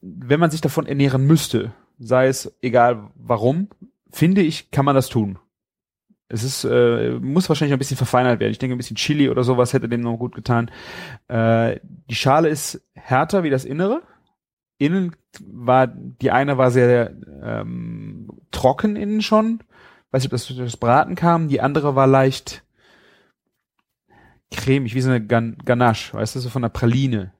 wenn man sich davon ernähren müsste, sei es egal warum, finde ich, kann man das tun. Es ist, äh, muss wahrscheinlich noch ein bisschen verfeinert werden. Ich denke, ein bisschen Chili oder sowas hätte dem noch gut getan. Äh, die Schale ist härter wie das Innere. Innen war, die eine war sehr ähm, trocken innen schon. Weiß nicht, ob das durch das Braten kam. Die andere war leicht cremig, wie so eine Gan Ganache, weißt du, so von einer Praline.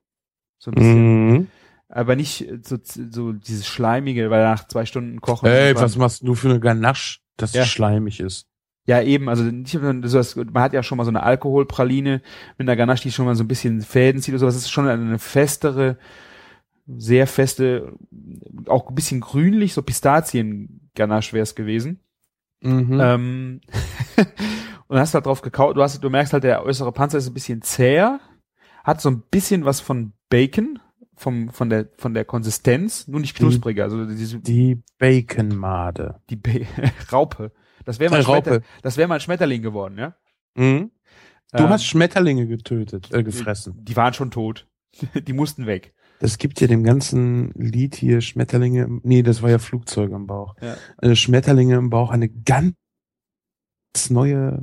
So ein bisschen.
Mhm.
Aber nicht so, so dieses Schleimige, weil nach zwei Stunden kochen.
Ey, was machst du für eine Ganache, dass
Ja.
die schleimig ist?
Ja, eben, also nicht, man hat ja schon mal so eine Alkoholpraline mit einer Ganache, die schon mal so ein bisschen Fäden zieht oder sowas. Das ist schon eine festere, sehr feste, auch ein bisschen grünlich, so Pistazien-Ganache wäre es gewesen.
Mhm.
Ähm, und hast halt drauf gekaut, du hast, du merkst halt, der äußere Panzer ist ein bisschen zäher, hat so ein bisschen was von Bacon, vom, von der, von der Konsistenz, nur nicht knuspriger, also diese,
die Baconmade.
die Ba- Raupe. Das wäre mal. Schmetter, wäre mal ein Schmetterling geworden, ja?
Mhm. Du
Ähm,
hast Schmetterlinge getötet, äh, gefressen.
Die waren schon tot. Die mussten weg.
Das gibt ja dem ganzen Lied hier Schmetterlinge, im- nee, das war ja Flugzeuge im Bauch.
Ja.
Äh, Schmetterlinge im Bauch, eine ganz neue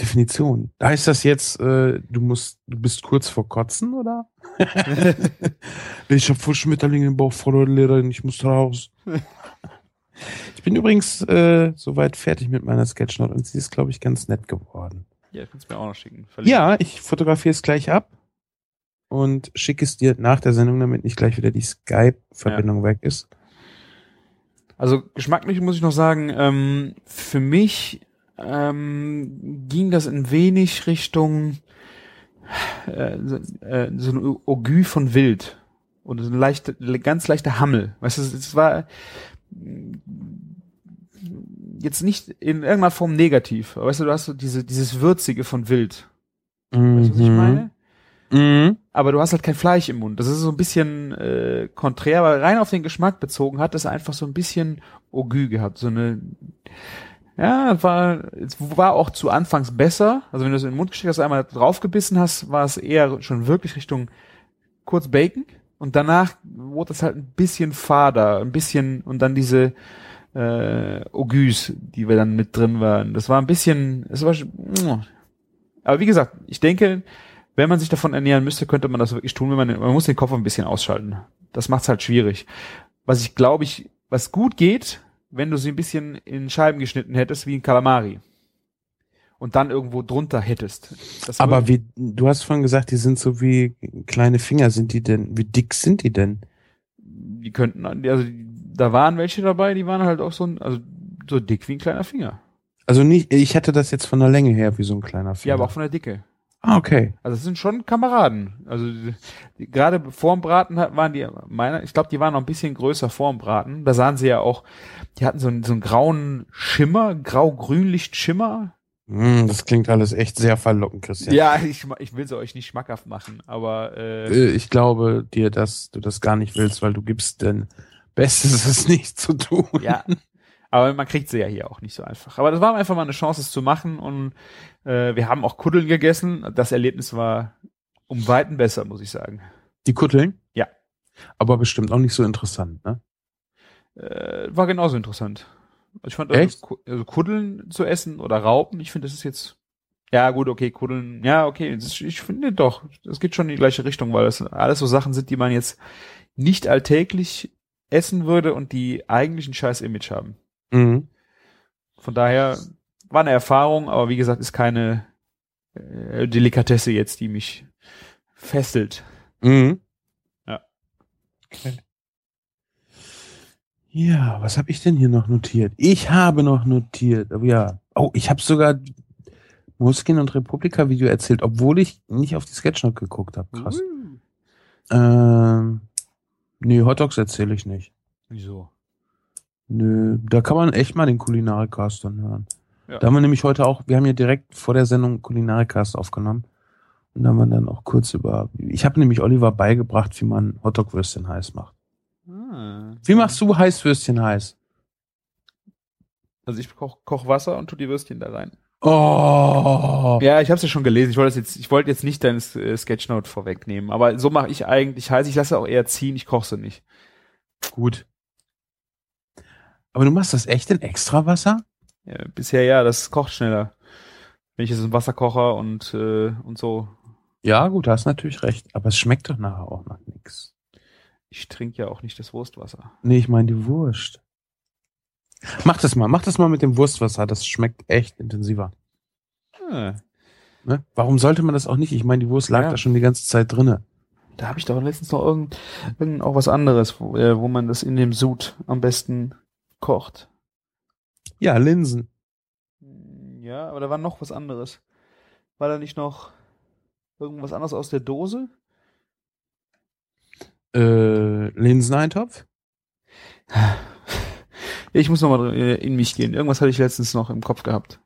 Definition. Heißt das jetzt, äh, du musst, du bist kurz vor Kotzen, oder? ich habe voll Schmetterlinge im Bauch, Frau Lehrerin, ich muss raus. Ich bin übrigens äh, soweit fertig mit meiner Sketchnote und sie ist, glaube ich, ganz nett geworden.
Ja, kannst du mir auch noch schicken. Verlinken.
Ja, ich fotografiere es gleich ab und schicke es dir nach der Sendung, damit nicht gleich wieder die Skype-Verbindung weg ist.
Also geschmacklich muss ich noch sagen, ähm, für mich ähm, ging das ein wenig Richtung äh, so, äh, so ein Augü von Wild oder so eine leichte, ganz leichte Hammel. Weißt du, es war mm, jetzt nicht in irgendeiner Form negativ. Aber weißt du, du hast so diese, dieses Würzige von Wild. Weißt du, was ich meine?
Mhm.
aber du hast halt kein Fleisch im Mund. Das ist so ein bisschen äh, konträr, aber rein auf den Geschmack bezogen hat es einfach so ein bisschen Augü gehabt. So eine, ja, war, es war auch zu Anfangs besser. Also wenn du es in den Mund gesteckt hast, einmal draufgebissen hast, war es eher schon wirklich Richtung kurz Bacon und danach wurde es halt ein bisschen fader, ein bisschen und dann diese äh, Augüs, die wir dann mit drin waren. Das war ein bisschen, es war, aber wie gesagt, ich denke, wenn man sich davon ernähren müsste, könnte man das wirklich tun, wenn man, man muss den Kopf ein bisschen ausschalten. Das macht's halt schwierig. Was ich glaube ich, was gut geht, wenn du sie ein bisschen in Scheiben geschnitten hättest, wie ein Kalamari. Und dann irgendwo drunter hättest. Das
Aber wie, du hast vorhin gesagt, die sind so wie kleine Finger. Sind die denn, wie dick sind die denn?
die könnten, also da waren welche dabei, die waren halt auch so, ein, also so dick wie ein kleiner Finger.
Also nicht, ich hatte das jetzt von der Länge her wie so ein kleiner Finger.
Ja, aber auch von der Dicke.
Ah, okay.
Also es sind schon Kameraden. Also die, gerade vorm Braten waren die, meiner, ich glaube, die waren noch ein bisschen größer vorm Braten. Da sahen sie ja auch, die hatten so einen, so einen grauen Schimmer, grau-grünlicht Schimmer.
Hm, das klingt alles echt sehr verlockend, Christian.
Ja, ich, ich will sie euch nicht schmackhaft machen, aber äh,
Äh, Ich glaube dir, dass du das gar nicht willst, weil du gibst denn Bestes, es nicht zu tun.
ja. Aber man kriegt sie ja hier auch nicht so einfach. Aber das war einfach mal eine Chance, es zu machen. Und äh, wir haben auch Kuddeln gegessen. Das Erlebnis war um Weiten besser, muss ich sagen.
Die Kutteln?
Ja.
Aber bestimmt auch nicht so interessant, ne?
Äh, war genauso interessant. Ich fand
Echt?
also, Ku- also Kuddeln zu essen oder Raupen, ich finde, das ist jetzt. Ja, gut, okay, Kuddeln, ja, okay. Das ich finde doch, das geht schon in die gleiche Richtung, weil das alles so Sachen sind, die man jetzt nicht alltäglich essen würde und die eigentlich ein scheiß Image haben.
Mhm.
Von daher war eine Erfahrung, aber wie gesagt, ist keine äh, Delikatesse jetzt, die mich fesselt.
Mhm.
Ja.
Okay. Ja, was habe ich denn hier noch notiert? Ich habe noch notiert, oh ja, oh, ich habe sogar Muskin und Republika Video erzählt, obwohl ich nicht auf die Sketchnote geguckt habe. Krass.
Uh.
Ähm, nee, Hotdogs erzähle ich nicht.
Wieso?
Nö, da kann man echt mal den Kulinarikast dann hören.
Ja.
Da haben wir nämlich heute auch, wir haben ja direkt vor der Sendung Kulinarikast aufgenommen. Und da haben wir dann auch kurz über, ich habe nämlich Oliver beigebracht, wie man Hotdog-Würstchen heiß macht.
Ah.
Wie machst du Heißwürstchen heiß?
Also ich koch, koch Wasser und tu die Würstchen da rein.
Oh,
Ja, ich habe es ja schon gelesen. Ich wollte jetzt, ich wollte jetzt nicht deine äh, Sketchnote vorwegnehmen, aber so mache ich eigentlich heiß. Ich lasse auch eher ziehen. Ich koche sie nicht.
gut. Aber du machst das echt in Extrawasser?
Ja, bisher ja, das kocht schneller. Wenn ich es im Wasser koche und äh, und so.
Ja, gut, da hast natürlich recht. Aber es schmeckt doch nachher auch nach nix.
Ich trinke ja auch nicht das Wurstwasser.
Nee, ich meine die Wurst. Mach das mal, mach das mal mit dem Wurstwasser. Das schmeckt echt intensiver.
Ah,
Ne? Warum sollte man das auch nicht? Ich meine, die Wurst lag
Ja.
da schon die ganze Zeit drinne.
da habe ich doch letztens noch irgend, irgend auch was anderes, wo, äh, wo man das in dem Sud am besten kocht.
Ja, Linsen.
Hm, Ja, aber da war noch was anderes. War da nicht noch irgendwas anderes aus der Dose?
Äh, Linseneintopf?
Ich muss noch mal äh, in mich gehen. Irgendwas hatte ich letztens noch im Kopf gehabt.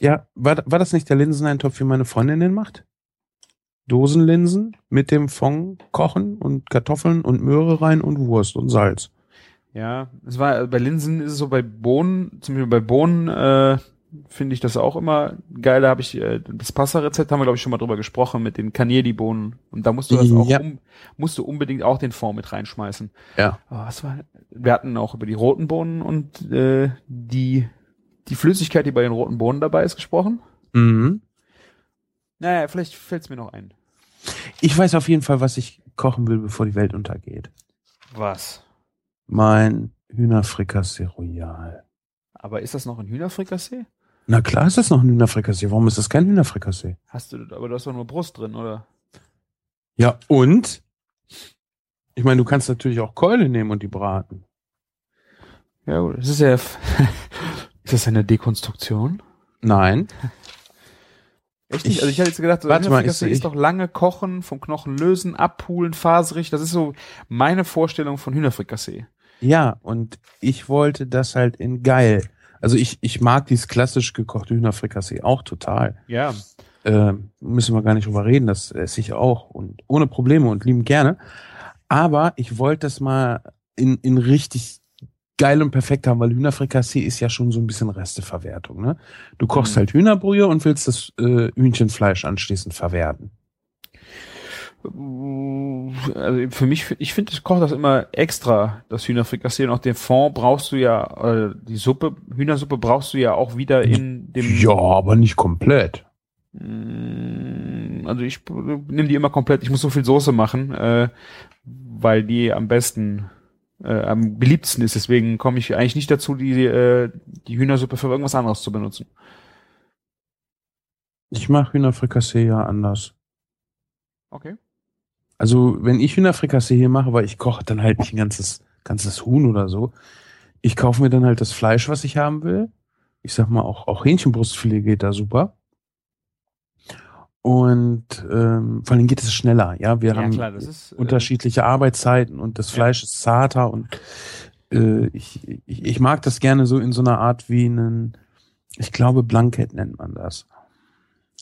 Ja, war, war das nicht der Linseneintopf, wie meine Freundin den macht? Dosenlinsen mit dem Fond kochen und Kartoffeln und Möhre rein und Wurst und Salz.
Ja, es war bei Linsen ist es so bei Bohnen, zum Beispiel bei Bohnen äh, finde ich das auch immer geil. Da habe ich äh, das Pasta-Rezept haben wir glaube ich schon mal drüber gesprochen mit den Candiedi-Bohnen und da musst du das auch
Ja.
um, musst du unbedingt auch den Fond mit reinschmeißen.
Ja.
Aber was war? Wir hatten auch über die roten Bohnen und äh, die die Flüssigkeit, die bei den roten Bohnen dabei ist, gesprochen.
Mhm.
Naja, vielleicht fällt's mir noch ein.
Ich weiß auf jeden Fall, was ich kochen will, bevor die Welt untergeht.
Was?
Mein Hühnerfrikassee Royal.
Aber ist das noch ein Hühnerfrikassee?
Na klar ist das noch ein Hühnerfrikassee. Warum ist das kein Hühnerfrikassee?
Hast du, aber du hast doch nur Brust drin, oder?
Ja, und? Ich meine, du kannst natürlich auch Keule nehmen und die braten.
Ja, gut. Das ist ja, ist das eine Dekonstruktion?
Nein.
Echt nicht?
Ich-
also ich hätte jetzt gedacht, so
Warte mal,
Hühnerfrikassee
ich-
ist doch lange kochen, vom Knochen lösen, abpulen, faserig. Das ist so meine Vorstellung von Hühnerfrikassee.
Ja, und ich wollte das halt in geil. Also ich, ich mag dieses klassisch gekochte Hühnerfrikassee auch total.
Ja.
Ähm, müssen wir gar nicht drüber reden, das esse ich auch und ohne Probleme und lieben gerne. Aber ich wollte das mal in, in richtig geil und perfekt haben, weil Hühnerfrikassee ist ja schon so ein bisschen Resteverwertung. Ne? Du kochst
Mhm.
halt Hühnerbrühe und willst das äh, Hühnchenfleisch anschließend verwerten.
Also für mich, ich finde, ich koche das immer extra, das Hühnerfrikassee. Und auch den Fond brauchst du ja, äh, die Suppe, Hühnersuppe brauchst du ja auch wieder in dem.
Ja, aber nicht komplett.
Mm, Also ich nehme die immer komplett. Ich muss so viel Soße machen, äh, weil die am besten, äh, am beliebtesten ist. Deswegen komme ich eigentlich nicht dazu, die, äh, die Hühnersuppe für irgendwas anderes zu benutzen.
Ich mache Hühnerfrikassee ja anders.
Okay.
Also, wenn ich Hühnerfrikassee hier mache, weil ich koche dann halt nicht ein ganzes, ganzes Huhn oder so. Ich kaufe mir dann halt das Fleisch, was ich haben will. Ich sag mal, auch, auch Hähnchenbrustfilet geht da super. Und ähm, vor allem geht es schneller. Ja, wir haben
ist, äh,
unterschiedliche Arbeitszeiten und das
Ja.
Fleisch ist zarter und äh, ich, ich, ich mag das gerne so in so einer Art wie einen, ich glaube, Blankett nennt man das.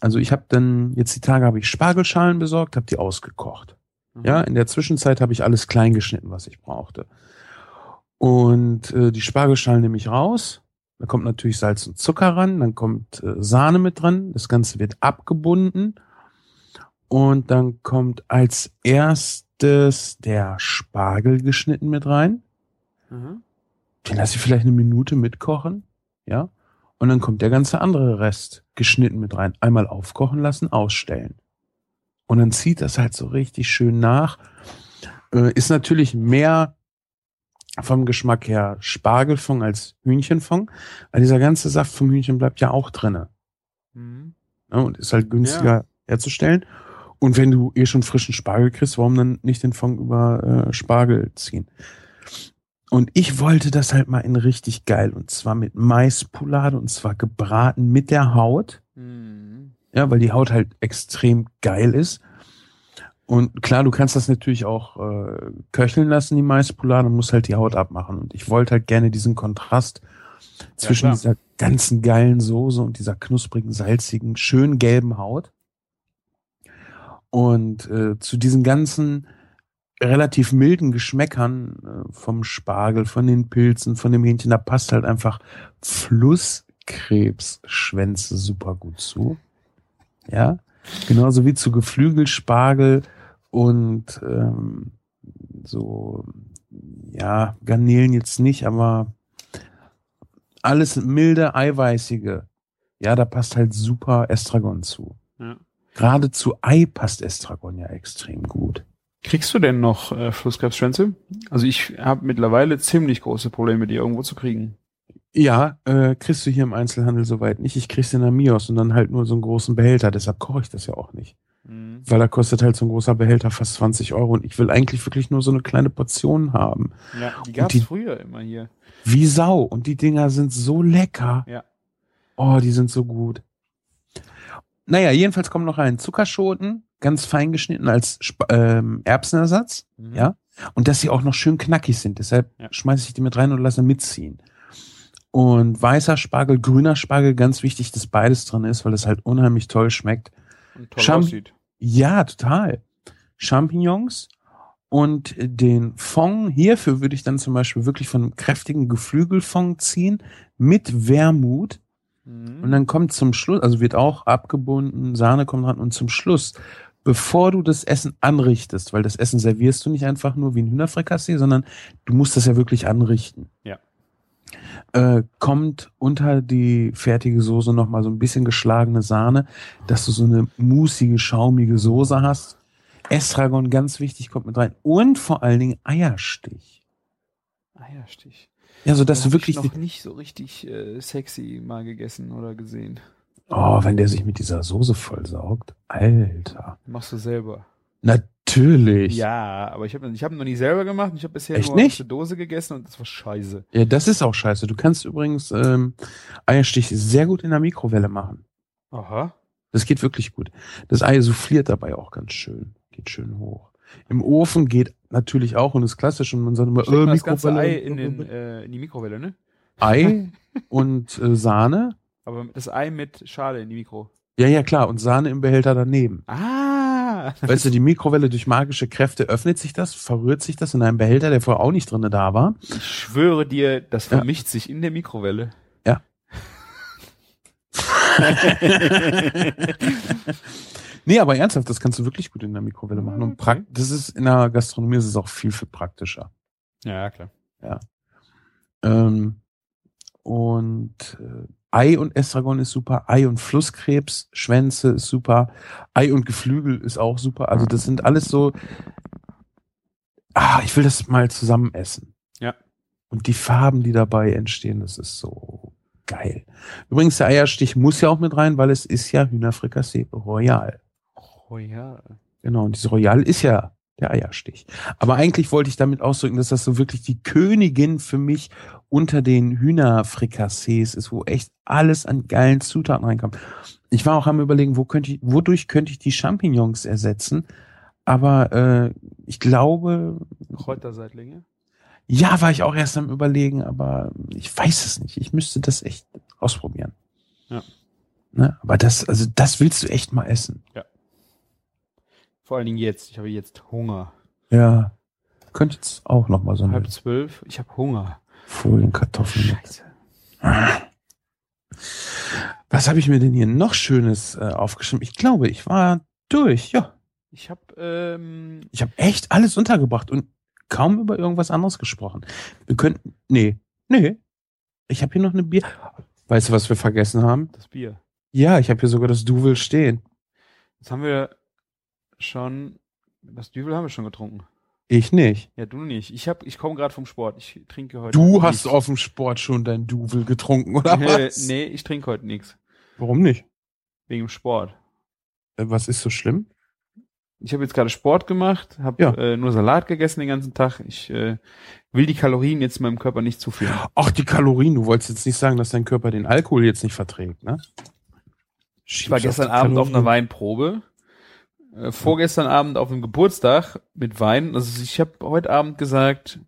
Also ich habe dann, jetzt die Tage habe ich Spargelschalen besorgt, habe die ausgekocht.
Mhm.
Ja, in der Zwischenzeit habe ich alles klein geschnitten, was ich brauchte. Und äh, die Spargelschalen nehme ich raus. Da kommt natürlich Salz und Zucker ran, dann kommt äh, Sahne mit dran. Das Ganze wird abgebunden. Und dann kommt als erstes der Spargel geschnitten mit rein.
Mhm.
Den lasse ich vielleicht eine Minute mitkochen. Ja. Und dann kommt der ganze andere Rest geschnitten mit rein. Einmal aufkochen lassen, ausstellen. Und dann zieht das halt so richtig schön nach. Äh, ist natürlich mehr vom Geschmack her Spargelfond als Hühnchenfond, weil dieser ganze Saft vom Hühnchen bleibt ja auch drinne.
Mhm.
Ne? Und ist halt günstiger herzustellen. Und wenn du eh schon frischen Spargel kriegst, warum dann nicht den Fond über äh, Spargel ziehen? Und ich wollte das halt mal in richtig geil. Und zwar mit Maispoulade und zwar gebraten mit der Haut.
Mhm.
Ja, weil die Haut halt extrem geil ist. Und klar, du kannst das natürlich auch äh, köcheln lassen, die Maispoulade, und musst halt die Haut abmachen. Und ich wollte halt gerne diesen Kontrast zwischen
klar.
dieser ganzen geilen Soße und dieser knusprigen, salzigen, schön gelben Haut. Und äh, zu diesen ganzen relativ milden Geschmäckern äh, vom Spargel, von den Pilzen, von dem Hähnchen, da passt halt einfach Flusskrebsschwänze super gut zu. Ja, genauso wie zu Geflügelspargel und ähm, so, ja, Garnelen jetzt nicht, aber alles milde, eiweißige. Ja, da passt halt super Estragon zu.
Ja.
Gerade zu Ei passt Estragon ja extrem gut.
Kriegst du denn noch äh, Flusskrebsschwänze? Also ich habe mittlerweile ziemlich große Probleme, die irgendwo zu kriegen.
Ja, äh, kriegst du hier im Einzelhandel soweit nicht. Ich krieg's in der Mios und dann halt nur so einen großen Behälter. Deshalb koche ich das ja auch nicht.
Mhm.
Weil da kostet halt so ein großer Behälter fast 20 Euro und ich will eigentlich wirklich nur so eine kleine Portion haben.
Ja, die gab's
die-
früher immer hier.
Wie Sau. Und die Dinger sind so lecker.
Ja.
Oh, die sind so gut. Naja, jedenfalls kommen noch rein Zuckerschoten, ganz fein geschnitten als Sp ähm, Erbsenersatz.
Mhm.
Ja. Und dass sie auch noch schön knackig sind. Deshalb
Ja.
schmeiße ich die mit rein und lasse mitziehen. Und weißer Spargel, grüner Spargel, ganz wichtig, dass beides drin ist, weil es halt unheimlich toll schmeckt.
Und toll
Champ-
aussieht.
Ja, total. Champignons und den Fond hierfür würde ich dann zum Beispiel wirklich von einem kräftigen Geflügelfond ziehen mit Wermut
Mhm.
und dann kommt zum Schluss, also wird auch abgebunden, Sahne kommt dran und zum Schluss, bevor du das Essen anrichtest, weil das Essen servierst du nicht einfach nur wie ein Hühnerfrikassee, sondern du musst das ja wirklich anrichten.
Ja.
Äh, kommt unter die fertige Soße nochmal so ein bisschen geschlagene Sahne, dass du so eine musige, schaumige Soße hast. Estragon, ganz wichtig, kommt mit rein. Und vor allen Dingen Eierstich.
Eierstich.
Ja, so dass du
hab ich
wirklich,
noch nicht so richtig äh, sexy mal gegessen oder gesehen.
oh, wenn der sich mit dieser Soße vollsaugt. Alter.
Machst du selber.
Natürlich.
Ja, aber ich habe ich hab ihn noch nie selber gemacht. Ich habe bisher
Echt
nur
nicht?
der Dose gegessen und das war scheiße.
Ja, das ist auch scheiße. Du kannst übrigens ähm, Eierstich sehr gut in der Mikrowelle machen.
Aha.
Das geht wirklich gut. Das Ei souffliert dabei auch ganz schön. Geht schön hoch. Im Ofen geht natürlich auch und ist klassisch und man sagt immer, äh,
das ganze. Ei in, den, äh, in die Mikrowelle, ne?
Ei und äh, Sahne.
Aber das Ei mit Schale in die Mikro.
Ja, ja, klar. Und Sahne im Behälter daneben.
Ah!
Weißt du, die Mikrowelle durch magische Kräfte öffnet sich das, verrührt sich das in einem Behälter, der vorher auch nicht drinne da war.
Ich schwöre dir, das
Ja.
vermischt sich in der Mikrowelle.
Nee, aber ernsthaft, das kannst du wirklich gut in der Mikrowelle machen. Und
Okay.
das ist in der Gastronomie ist es auch viel, viel praktischer.
Ja, klar.
Ähm, und äh, Ei und Estragon ist super, Ei und Flusskrebs, Schwänze ist super, Ei und Geflügel ist auch super. Also das sind alles so. Ah, ich will das mal zusammen essen.
Ja.
Und die Farben, die dabei entstehen, das ist so geil. Übrigens, der Eierstich muss ja auch mit rein, weil es ist ja Hühnerfrikassee Royal.
Ja.
Genau, und diese Royal ist ja der Eierstich. Aber eigentlich wollte ich damit ausdrücken, dass das so wirklich die Königin für mich unter den Hühnerfrikassees ist, wo echt alles an geilen Zutaten reinkommt. Ich war auch am überlegen, wo könnte ich, wodurch könnte ich die Champignons ersetzen? Aber äh, ich glaube,
Kräuterseitlinge.
ja, war ich auch erst am überlegen, aber ich weiß es nicht. Ich müsste das echt ausprobieren.
Ja.
Ne? Aber das, also das willst du echt mal essen.
Vor allen Dingen jetzt. Ich habe jetzt Hunger.
Ja. Könnte jetzt auch noch mal so
Halb zwölf. Ich habe Hunger.
Folienkartoffeln.
Scheiße.
Was habe ich mir denn hier noch Schönes äh, aufgeschrieben? Ich glaube, ich war durch. Ja,
Ich habe ähm,
ich habe echt alles untergebracht und kaum über irgendwas anderes gesprochen. Wir könnten, nee, nee. Ich habe hier noch eine Bier. Weißt du, was wir vergessen haben?
das Bier.
Ja, ich habe hier sogar das Duvel stehen.
Jetzt haben wir schon. Das Düvel haben wir schon getrunken.
Ich nicht.
Ja, du nicht. Ich hab, ich komme gerade vom Sport. Ich trinke heute.
Du hast
nichts.
auf dem Sport schon dein Duvel getrunken, oder was?
nee, ich trinke heute nichts.
Warum nicht?
Wegen dem Sport.
Äh, Was ist so schlimm?
Ich habe jetzt gerade Sport gemacht, habe
Ja.
äh, nur Salat gegessen den ganzen Tag. Ich äh, will die Kalorien jetzt meinem Körper nicht zuführen.
Ach, die Kalorien. Du wolltest jetzt nicht sagen, dass dein Körper den Alkohol jetzt nicht verträgt, ne?
Ich war gestern Abend auf einer Weinprobe. Äh, vorgestern Abend auf einem Geburtstag mit Wein. Also ich habe heute Abend gesagt,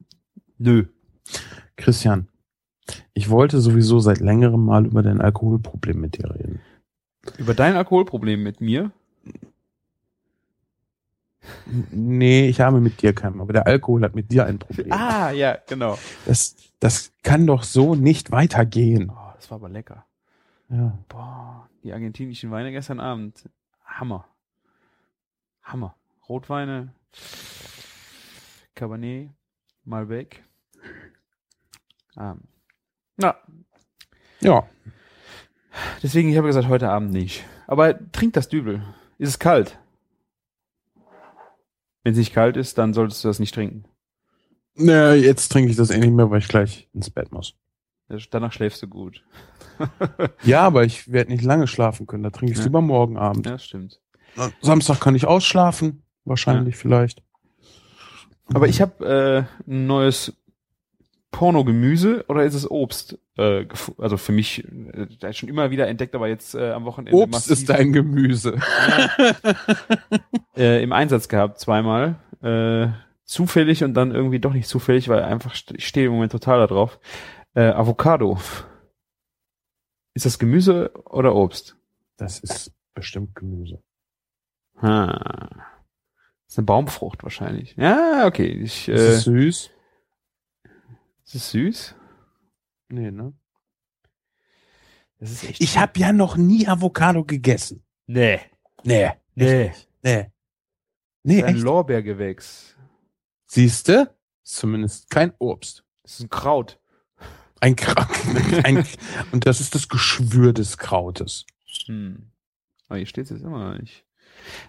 nö.
Christian, ich wollte sowieso seit längerem mal über dein Alkoholproblem mit dir reden.
Über dein Alkoholproblem mit mir.
Nee, ich habe mit dir keinen, aber der Alkohol hat mit dir ein Problem.
Ah, ja, genau.
Das, das kann doch so nicht weitergehen.
Oh, das war aber lecker.
Ja.
Boah, die argentinischen Weine gestern Abend. Hammer. Hammer. Rotweine, Cabernet, Malbec. Ähm, na,
Ja.
deswegen, ich habe gesagt, heute Abend nicht. Aber trink das Dübel. Ist es kalt? Wenn es nicht kalt ist, dann solltest du das nicht trinken.
Na, jetzt trinke ich das eh nicht mehr, weil ich gleich ins Bett muss.
Danach schläfst du gut.
Ja, aber ich werde nicht lange schlafen können. Da trinke ich
Ja.
lieber morgen Abend.
Ja, das stimmt.
Samstag kann ich ausschlafen. Wahrscheinlich vielleicht.
Aber ich habe äh, ein neues Pornogemüse oder ist es Obst? Äh, also für mich äh, da ist schon immer wieder entdeckt, aber jetzt äh, am Wochenende
Obst
massiv,
ist dein Gemüse.
äh, im Einsatz gehabt zweimal. Äh, zufällig und dann irgendwie doch nicht zufällig, weil einfach st- ich stehe im Moment total da drauf. Äh, Avocado. Ist das Gemüse oder Obst?
Das ist bestimmt Gemüse.
Ha. ist eine Baumfrucht wahrscheinlich. Ja, okay. Ich,
Ist
äh,
es süß?
ist es süß?
Nee, ne?
Das ist echt.
Ich habe ja noch nie Avocado gegessen.
nee.
Nee.
Nee.
Nee. Nee,
ein
echt?
Lorbeergewächs.
Siehste? Zumindest kein Obst.
Das ist ein Kraut.
Ein Kraut. ein, und das ist das Geschwür des Krautes.
Hm. Aber hier steht es jetzt immer noch nicht.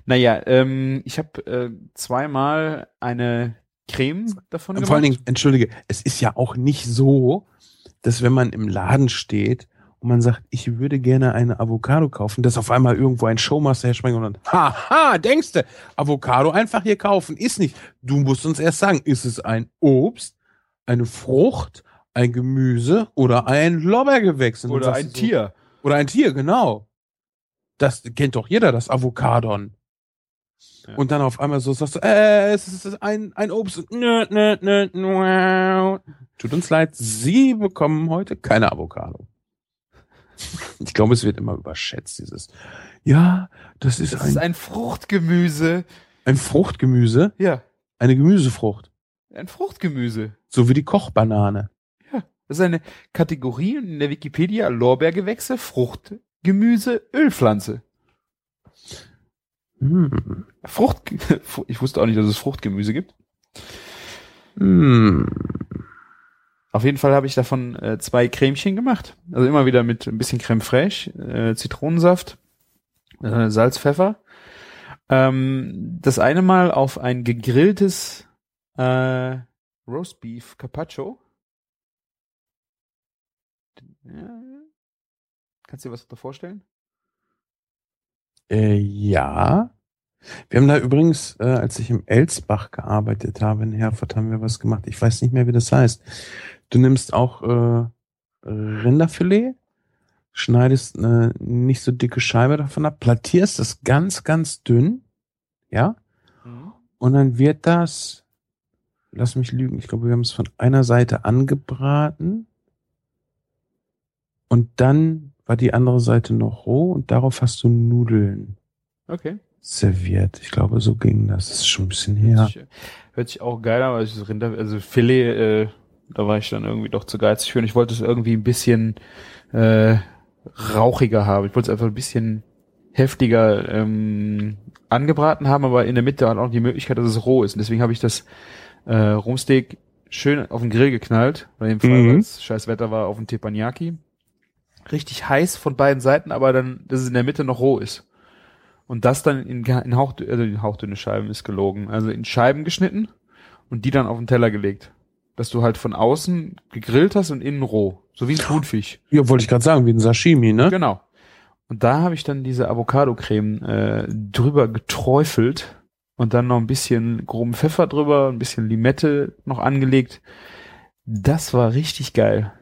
Naja, ähm, ich habe äh, zweimal eine Creme davon gemacht.
vor allen Dingen, entschuldige, es ist ja auch nicht so, dass wenn man im Laden steht und man sagt, ich würde gerne eine Avocado kaufen, dass auf einmal irgendwo ein Showmaster herspringt und dann, haha, denkste, Avocado einfach hier kaufen, ist nicht. Du musst uns erst sagen, ist es ein Obst, eine Frucht, ein Gemüse oder ein Lorbeergewächs? Und dann
oder ein
du so,
Tier.
Oder ein Tier, genau. Das kennt doch jeder, das Avocadon.
Ja.
Und dann auf einmal so sagst du, äh, es ist ein, ein Obst. Nö, nö, nö, nö. Tut uns leid, Sie bekommen heute keine Avocado. Ich glaube, es wird immer überschätzt, dieses, ja, das ist,
Das
ein,
ist ein Fruchtgemüse.
ein Fruchtgemüse,
Ja,
eine Gemüsefrucht.
ein Fruchtgemüse.
So wie die Kochbanane.
Das ist eine Kategorie in der Wikipedia Lorbeergewächse, Fruchtgemüse, Ölpflanze.
Hm.
Frucht, ich wusste auch nicht, dass es Fruchtgemüse gibt.
Hm.
Auf jeden Fall habe ich davon äh, zwei Cremchen gemacht. Also immer wieder mit ein bisschen Creme fraiche, äh, Zitronensaft, äh, Salz, Pfeffer. Ähm, das eine Mal auf ein gegrilltes äh, Roastbeef Carpaccio. Ja. Kannst du dir was darunter vorstellen?
Äh, ja. Wir haben da übrigens, äh, als ich im Elsbach gearbeitet habe in Herford, haben wir was gemacht. Ich weiß nicht mehr, wie das heißt. Du nimmst auch äh, Rinderfilet, schneidest eine nicht so dicke Scheibe davon ab, plattierst das ganz, ganz dünn, ja, und dann wird das, lass mich lügen, ich glaube, wir haben es von einer Seite angebraten und dann war die andere Seite noch roh und darauf hast du Nudeln
Okay.
serviert. Ich glaube, so ging das. Das ist schon ein bisschen her.
Hört, sich, hört sich auch geil an, weil ich das Rinder, also Filet, äh, da war ich dann irgendwie doch zu geizig für und ich wollte es irgendwie ein bisschen äh, rauchiger haben. Ich wollte es einfach ein bisschen heftiger ähm, angebraten haben, aber in der Mitte hat auch die Möglichkeit, dass es roh ist. Und deswegen habe ich das äh, Rumsteak schön auf den Grill geknallt, weil im Fall,
Mhm.
weil es scheiß Wetter war, auf den Teppanyaki. Richtig heiß von beiden Seiten, aber dann, dass es in der Mitte noch roh ist. Und das dann in, in, Hauch, also in hauchdünne Scheiben ist gelogen. Also in Scheiben geschnitten und die dann auf den Teller gelegt. Dass du halt von außen gegrillt hast und innen roh. So wie ein Thunfisch.
Ja, wollte ich gerade sagen, wie ein Sashimi, ne?
Genau. Und da habe ich dann diese Avocado-Creme äh, drüber geträufelt und dann noch ein bisschen groben Pfeffer drüber, ein bisschen Limette noch angelegt. Das war richtig geil.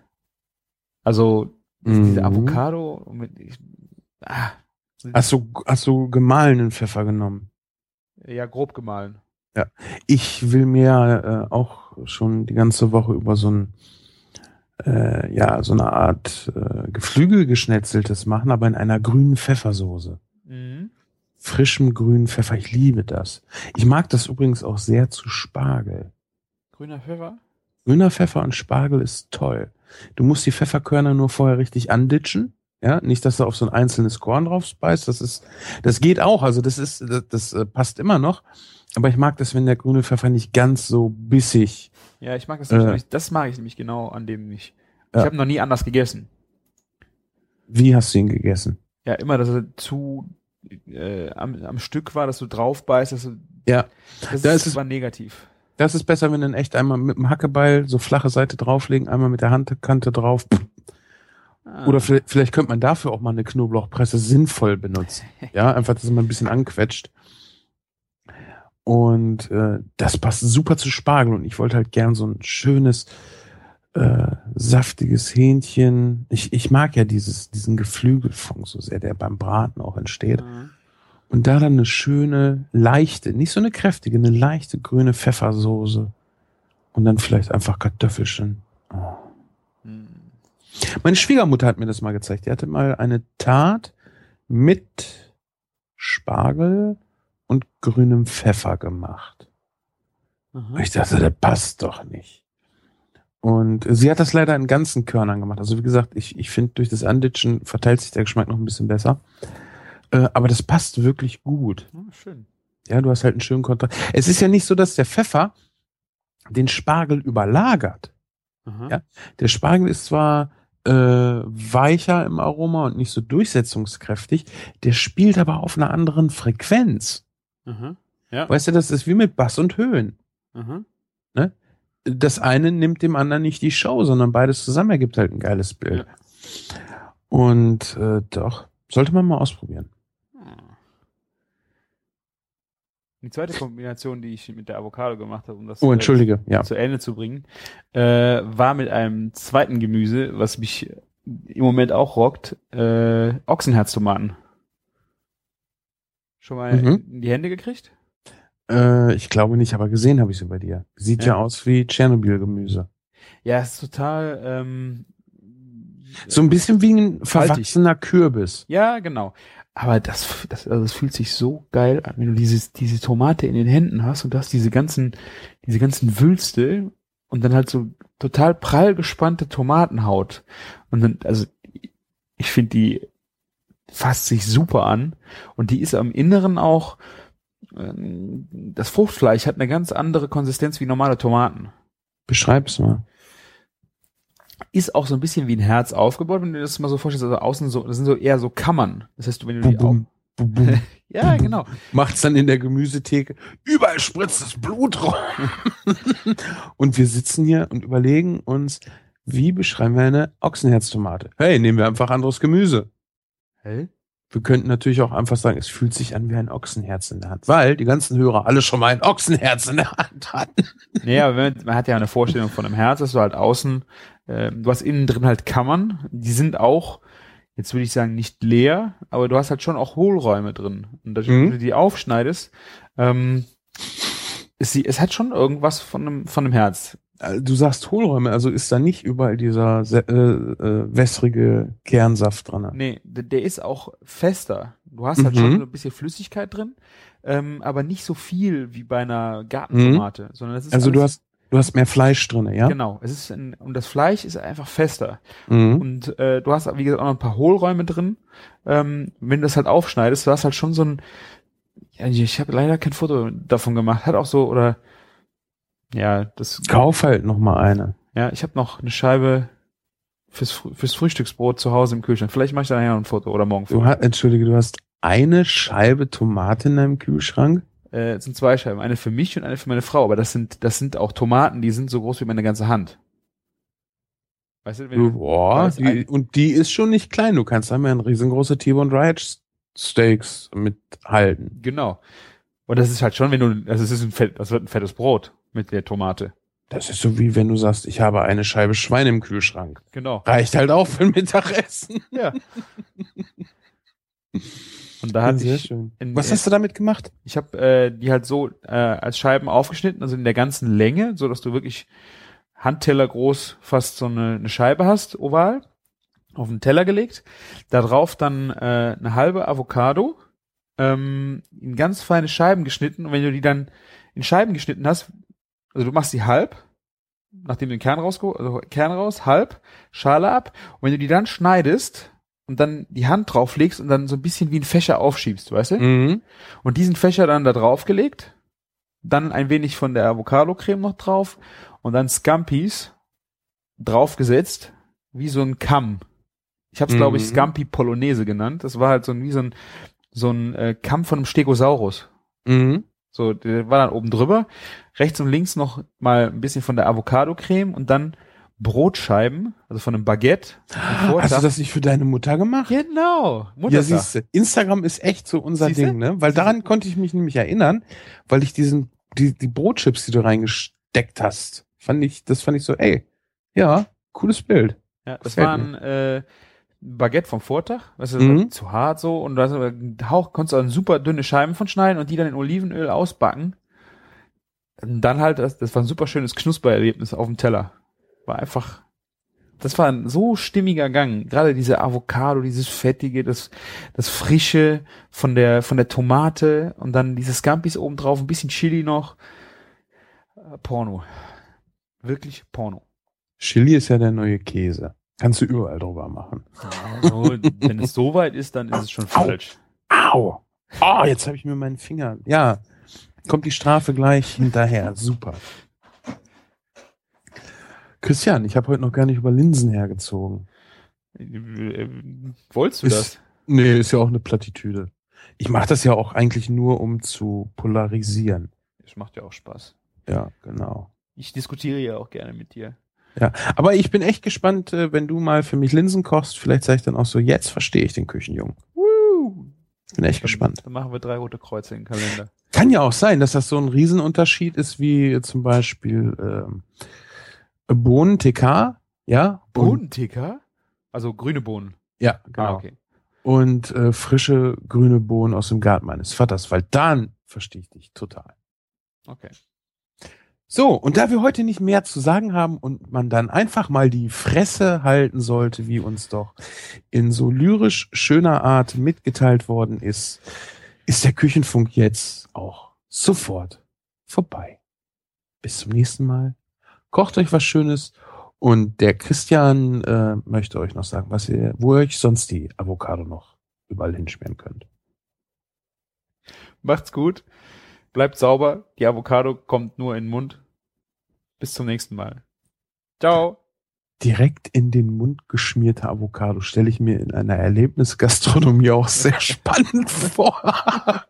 Also
Mhm.
diese Avocado mit ich, ah,
Hast du, hast du gemahlenen Pfeffer genommen?
ja grob gemahlen.
Ich will mir äh, auch schon die ganze Woche über so ein, äh, ja, so eine Art äh, Geflügel geschnetzeltes machen, aber in einer grünen Pfeffersoße.
Mhm.
Frischem grünen Pfeffer. Ich liebe das. Ich mag das übrigens auch sehr zu Spargel.
Grüner Pfeffer?
Grüner Pfeffer und Spargel ist toll. Du musst die Pfefferkörner nur vorher richtig anditschen. Ja, nicht, dass du auf so ein einzelnes Korn drauf beißt. Das ist, das geht auch. Also das ist, das, das äh, passt immer noch. Aber ich mag das, wenn der grüne Pfeffer nicht ganz so bissig.
Ja, ich mag das
Äh.
nämlich, das mag ich nämlich genau an dem nicht. Ich
Ja.
habe noch nie anders gegessen.
Wie hast du ihn gegessen?
Ja, immer, dass er zu äh, am, am Stück war, dass du drauf beißt, dass du,
Ja,
das
Da
ist,
ist es-
war negativ.
Das ist besser, wenn ihn echt einmal mit dem Hackebeil so flache Seite drauflegen, einmal mit der Handkante drauf.
Ah.
Oder vielleicht, vielleicht könnte man dafür auch mal eine Knoblauchpresse sinnvoll benutzen. Ja, einfach, dass man ein bisschen anquetscht. Und äh, das passt super zu Spargel. Und ich wollte halt gern so ein schönes, äh, saftiges Hähnchen. Ich, ich mag ja dieses, diesen Geflügelfunk so sehr, der beim Braten auch entsteht.
Mhm.
Und da dann eine schöne, leichte, nicht so eine kräftige, eine leichte grüne Pfeffersoße. Und dann vielleicht einfach Kartoffelchen. Oh. Meine Schwiegermutter hat mir das mal gezeigt. Die hatte mal eine Tat mit Spargel und grünem Pfeffer gemacht.
Aha.
Ich dachte, das passt doch nicht. Und sie hat das leider in ganzen Körnern gemacht. Also wie gesagt, ich, ich finde, durch das Anditschen verteilt sich der Geschmack noch ein bisschen besser. Äh, aber das passt wirklich gut.
Ah, schön.
Ja, du hast halt einen schönen Kontrast. Es ist ja nicht so, dass der Pfeffer den Spargel überlagert.
Aha.
Ja. Der Spargel ist zwar äh, weicher im Aroma und nicht so durchsetzungskräftig, der spielt aber auf einer anderen Frequenz.
Aha. Ja.
Weißt du, das ist wie mit Bass und Höhen.
Aha.
Das eine nimmt dem anderen nicht die Show, sondern beides zusammen ergibt halt ein geiles Bild. Und äh, doch, sollte man mal ausprobieren.
Die zweite Kombination, die ich mit der Avocado gemacht habe, um das
Oh,
äh,
entschuldige, ja.
zu Ende zu bringen, äh, war mit einem zweiten Gemüse, was mich im Moment auch rockt, äh, Ochsenherztomaten. Schon mal
Mhm.
in die Hände gekriegt?
Äh, ich glaube nicht, aber gesehen habe ich sie bei dir. Sieht ja,
Ja.
aus wie Tschernobyl-Gemüse.
Ja, ist total, ähm,
So ein bisschen wie ein verwachsener Kürbis.
ja, genau. Aber das, das, also das fühlt sich so geil an, wenn du dieses, diese Tomate in den Händen hast und du hast diese ganzen, diese ganzen Wülste und dann halt so total prall gespannte Tomatenhaut. Und dann, also, ich finde die fasst sich super an und die ist am Inneren auch, ähm, das Fruchtfleisch hat eine ganz andere Konsistenz wie normale Tomaten.
Beschreib's mal.
Ist auch so ein bisschen wie ein Herz aufgebaut, wenn du dir das mal so vorstellst, also außen so, das sind so eher so Kammern. Das heißt, wenn du die
bum.
ja, genau.
Macht's dann in der Gemüsetheke. Überall spritzt das Blut raus. und wir sitzen hier und überlegen uns, wie beschreiben wir eine Ochsenherztomate? Hey, nehmen wir einfach anderes Gemüse.
Hä?
Wir könnten natürlich auch einfach sagen, es fühlt sich an wie ein Ochsenherz in der Hand, weil die ganzen Hörer alle schon mal ein Ochsenherz in der Hand hatten.
Nee, aber wenn, man hat ja eine Vorstellung von einem Herz, dass du halt außen, ähm, du hast innen drin halt Kammern, die sind auch, jetzt würde ich sagen, nicht leer, aber du hast halt schon auch Hohlräume drin. Und dadurch,
Mhm.
wenn du die aufschneidest, ähm, sie, es hat schon irgendwas von einem, von einem Herz.
Äh, Du sagst Hohlräume, also ist da nicht überall dieser se- äh, äh, wässrige Kernsaft dran.
Nee, der, ist auch fester. Du hast halt
Mhm.
schon ein bisschen Flüssigkeit drin, ähm, aber nicht so viel wie bei einer Gartentomate, sondern das ist
Also du hast du hast mehr Fleisch drin, ja?
Genau, es ist ein, und das Fleisch ist einfach fester.
Mhm.
Und äh, du hast, wie gesagt, auch noch ein paar Hohlräume drin. Ähm, wenn du das halt aufschneidest, du hast halt schon so ein, ich habe leider kein Foto davon gemacht, hat auch so, oder, ja, das,
Kauf halt noch mal eine.
ja, ich habe noch eine Scheibe fürs, fürs Frühstücksbrot zu Hause im Kühlschrank. Vielleicht mache ich da nachher noch ein Foto oder morgen.
Du hast, entschuldige, du hast eine Scheibe Tomate in deinem Kühlschrank?
Äh, es sind zwei Scheiben, eine für mich und eine für meine Frau, aber das sind, das sind auch Tomaten, die sind so groß wie meine ganze Hand. Weißt du, wenn du,
Boah,
weiß
die, und die ist schon nicht klein. Du kannst da mal ein riesengroße T-Bone Hedge Steaks mithalten.
genau. Und das ist halt schon, wenn du, also es ist ein fett, das wird ein fettes Brot mit der Tomate.
Das ist so wie wenn du sagst, ich habe eine Scheibe Schwein im Kühlschrank.
Genau.
Reicht halt auch für ein Mittagessen.
Ja. Und da hatte
sehr
ich, in-
Was hast du damit gemacht?
ich habe äh, die halt so äh, als Scheiben aufgeschnitten, also in der ganzen Länge, so dass du wirklich Handteller groß fast so eine, eine Scheibe hast, oval, auf den Teller gelegt. Da drauf dann äh, eine halbe Avocado, ähm, in ganz feine Scheiben geschnitten. Und wenn du die dann in Scheiben geschnitten hast, also du machst die halb, nachdem du den Kern raus, also Kern raus, halb, Schale ab. Und wenn du die dann schneidest und dann die Hand drauflegst und dann so ein bisschen wie ein Fächer aufschiebst, weißt du?
Mhm.
Und diesen Fächer dann da draufgelegt, dann ein wenig von der Avocado-Creme noch drauf und dann Scampis draufgesetzt, wie so ein Kamm. Ich habe es, glaube ich,
Mhm.
Scampi Polonaise genannt. Das war halt so ein, wie so ein, so ein äh, Kamm von einem Stegosaurus.
Mhm.
So, der war dann oben drüber. Rechts und links noch mal ein bisschen von der Avocado-Creme und dann Brotscheiben, also von einem Baguette. vom
Hast du das nicht für deine Mutter gemacht?
Genau.
Ja,
Muttertag.
siehst du. Instagram ist echt so unser
Siehste?
Ding, ne? Weil daran konnte ich mich nämlich erinnern, weil ich diesen, die, die Brotchips, die du reingesteckt hast, fand ich, das fand ich so, ey, ja, cooles Bild.
Ja, das
Gefällt
war ein äh, Baguette vom Vortag, weißt du,
Mhm.
zu hart so und da einen Hauch konntest du dann super dünne Scheiben von schneiden und die dann in Olivenöl ausbacken. Und dann halt, das, das war ein super schönes Knuspererlebnis auf dem Teller. War einfach, das war ein so stimmiger Gang. Gerade diese Avocado, dieses Fettige, das, das Frische von der, von der Tomate und dann diese Scampis oben drauf, ein bisschen Chili noch. Äh, Porno. Wirklich Porno.
Chili ist ja der neue Käse. Kannst du überall drüber machen.
Also, wenn es so weit ist, dann ist es schon
Au.
falsch.
Au! Oh, jetzt habe ich mir meinen Finger. Ja, kommt die Strafe gleich hinterher. Super. Christian, ich habe heute noch gar nicht über Linsen hergezogen.
Äh, Wolltest du
Ist-
das?
Nee, ist ja auch eine Plattitüde. Ich mache das ja auch eigentlich nur, um zu polarisieren.
Das macht ja auch Spaß.
Ja, genau.
Ich diskutiere ja auch gerne mit dir.
Aber ich bin echt gespannt, äh, wenn du mal für mich Linsen kochst. Vielleicht sage ich dann auch so, jetzt verstehe ich den Küchenjungen.
Woo!
Ich bin echt
Dann,
gespannt.
Dann machen wir drei rote Kreuze in den Kalender.
Kann ja auch sein, dass das so ein Riesenunterschied ist wie zum Beispiel ähm, Bohnen TK, ja? Und,
Bohnenticker? Also grüne Bohnen.
ja, genau.
Ah, okay.
Und äh, frische grüne Bohnen aus dem Garten meines Vaters, weil dann verstehe ich dich total.
Okay.
So, und da wir heute nicht mehr zu sagen haben und man dann einfach mal die Fresse halten sollte, wie uns doch in so lyrisch schöner Art mitgeteilt worden ist, ist der Küchenfunk jetzt auch sofort vorbei. Bis zum nächsten Mal. Kocht euch was Schönes und der Christian äh, möchte euch noch sagen, was ihr, wo ihr euch sonst die Avocado noch überall hinschmieren könnt.
Macht's gut. Bleibt sauber. Die Avocado kommt nur in den Mund. Bis zum nächsten Mal. Ciao.
direkt in den Mund geschmierte Avocado stelle ich mir in einer Erlebnisgastronomie auch sehr spannend vor.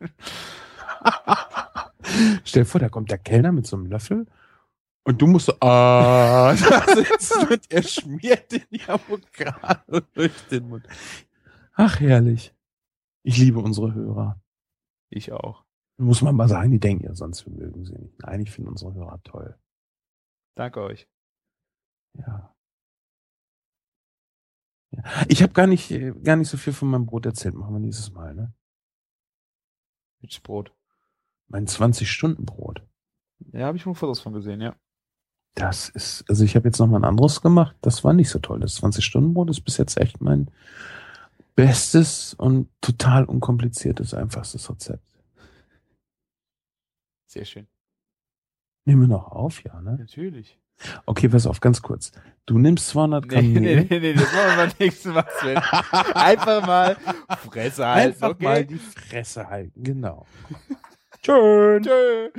Stell dir vor, da kommt der Kellner mit so einem Löffel und du musst so, ah, da sitzen und er schmiert den die Avocado durch den Mund. Ach, herrlich. Ich liebe unsere Hörer.
Ich auch.
Muss man mal sagen, die denken ja sonst, wir mögen sie nicht. Nein, ich finde unsere Hörer toll.
Danke euch.
Ja. ja. Ich habe gar nicht, äh, gar nicht so viel von meinem Brot erzählt. Machen wir nächstes Mal, ne?
Mit Brot.
Mein 20-Stunden-Brot.
Ja, habe ich schon Fotos von gesehen, ja.
Das ist, also ich habe jetzt noch mal ein anderes gemacht. Das war nicht so toll. Das 20-Stunden-Brot ist bis jetzt echt mein bestes und total unkompliziertes, einfachstes Rezept.
Sehr schön.
Nehmen wir noch auf, ja, ne?
Natürlich.
Okay, pass auf, ganz kurz. Du nimmst 200
Nee,
Gramm
nee,
Mehl.
nee, nee, das machen wir beim nächsten Mal, Sven. Einfach mal Fresse halten,
Einfach
okay?
mal die Fresse halten, genau. Schön.
Tschö.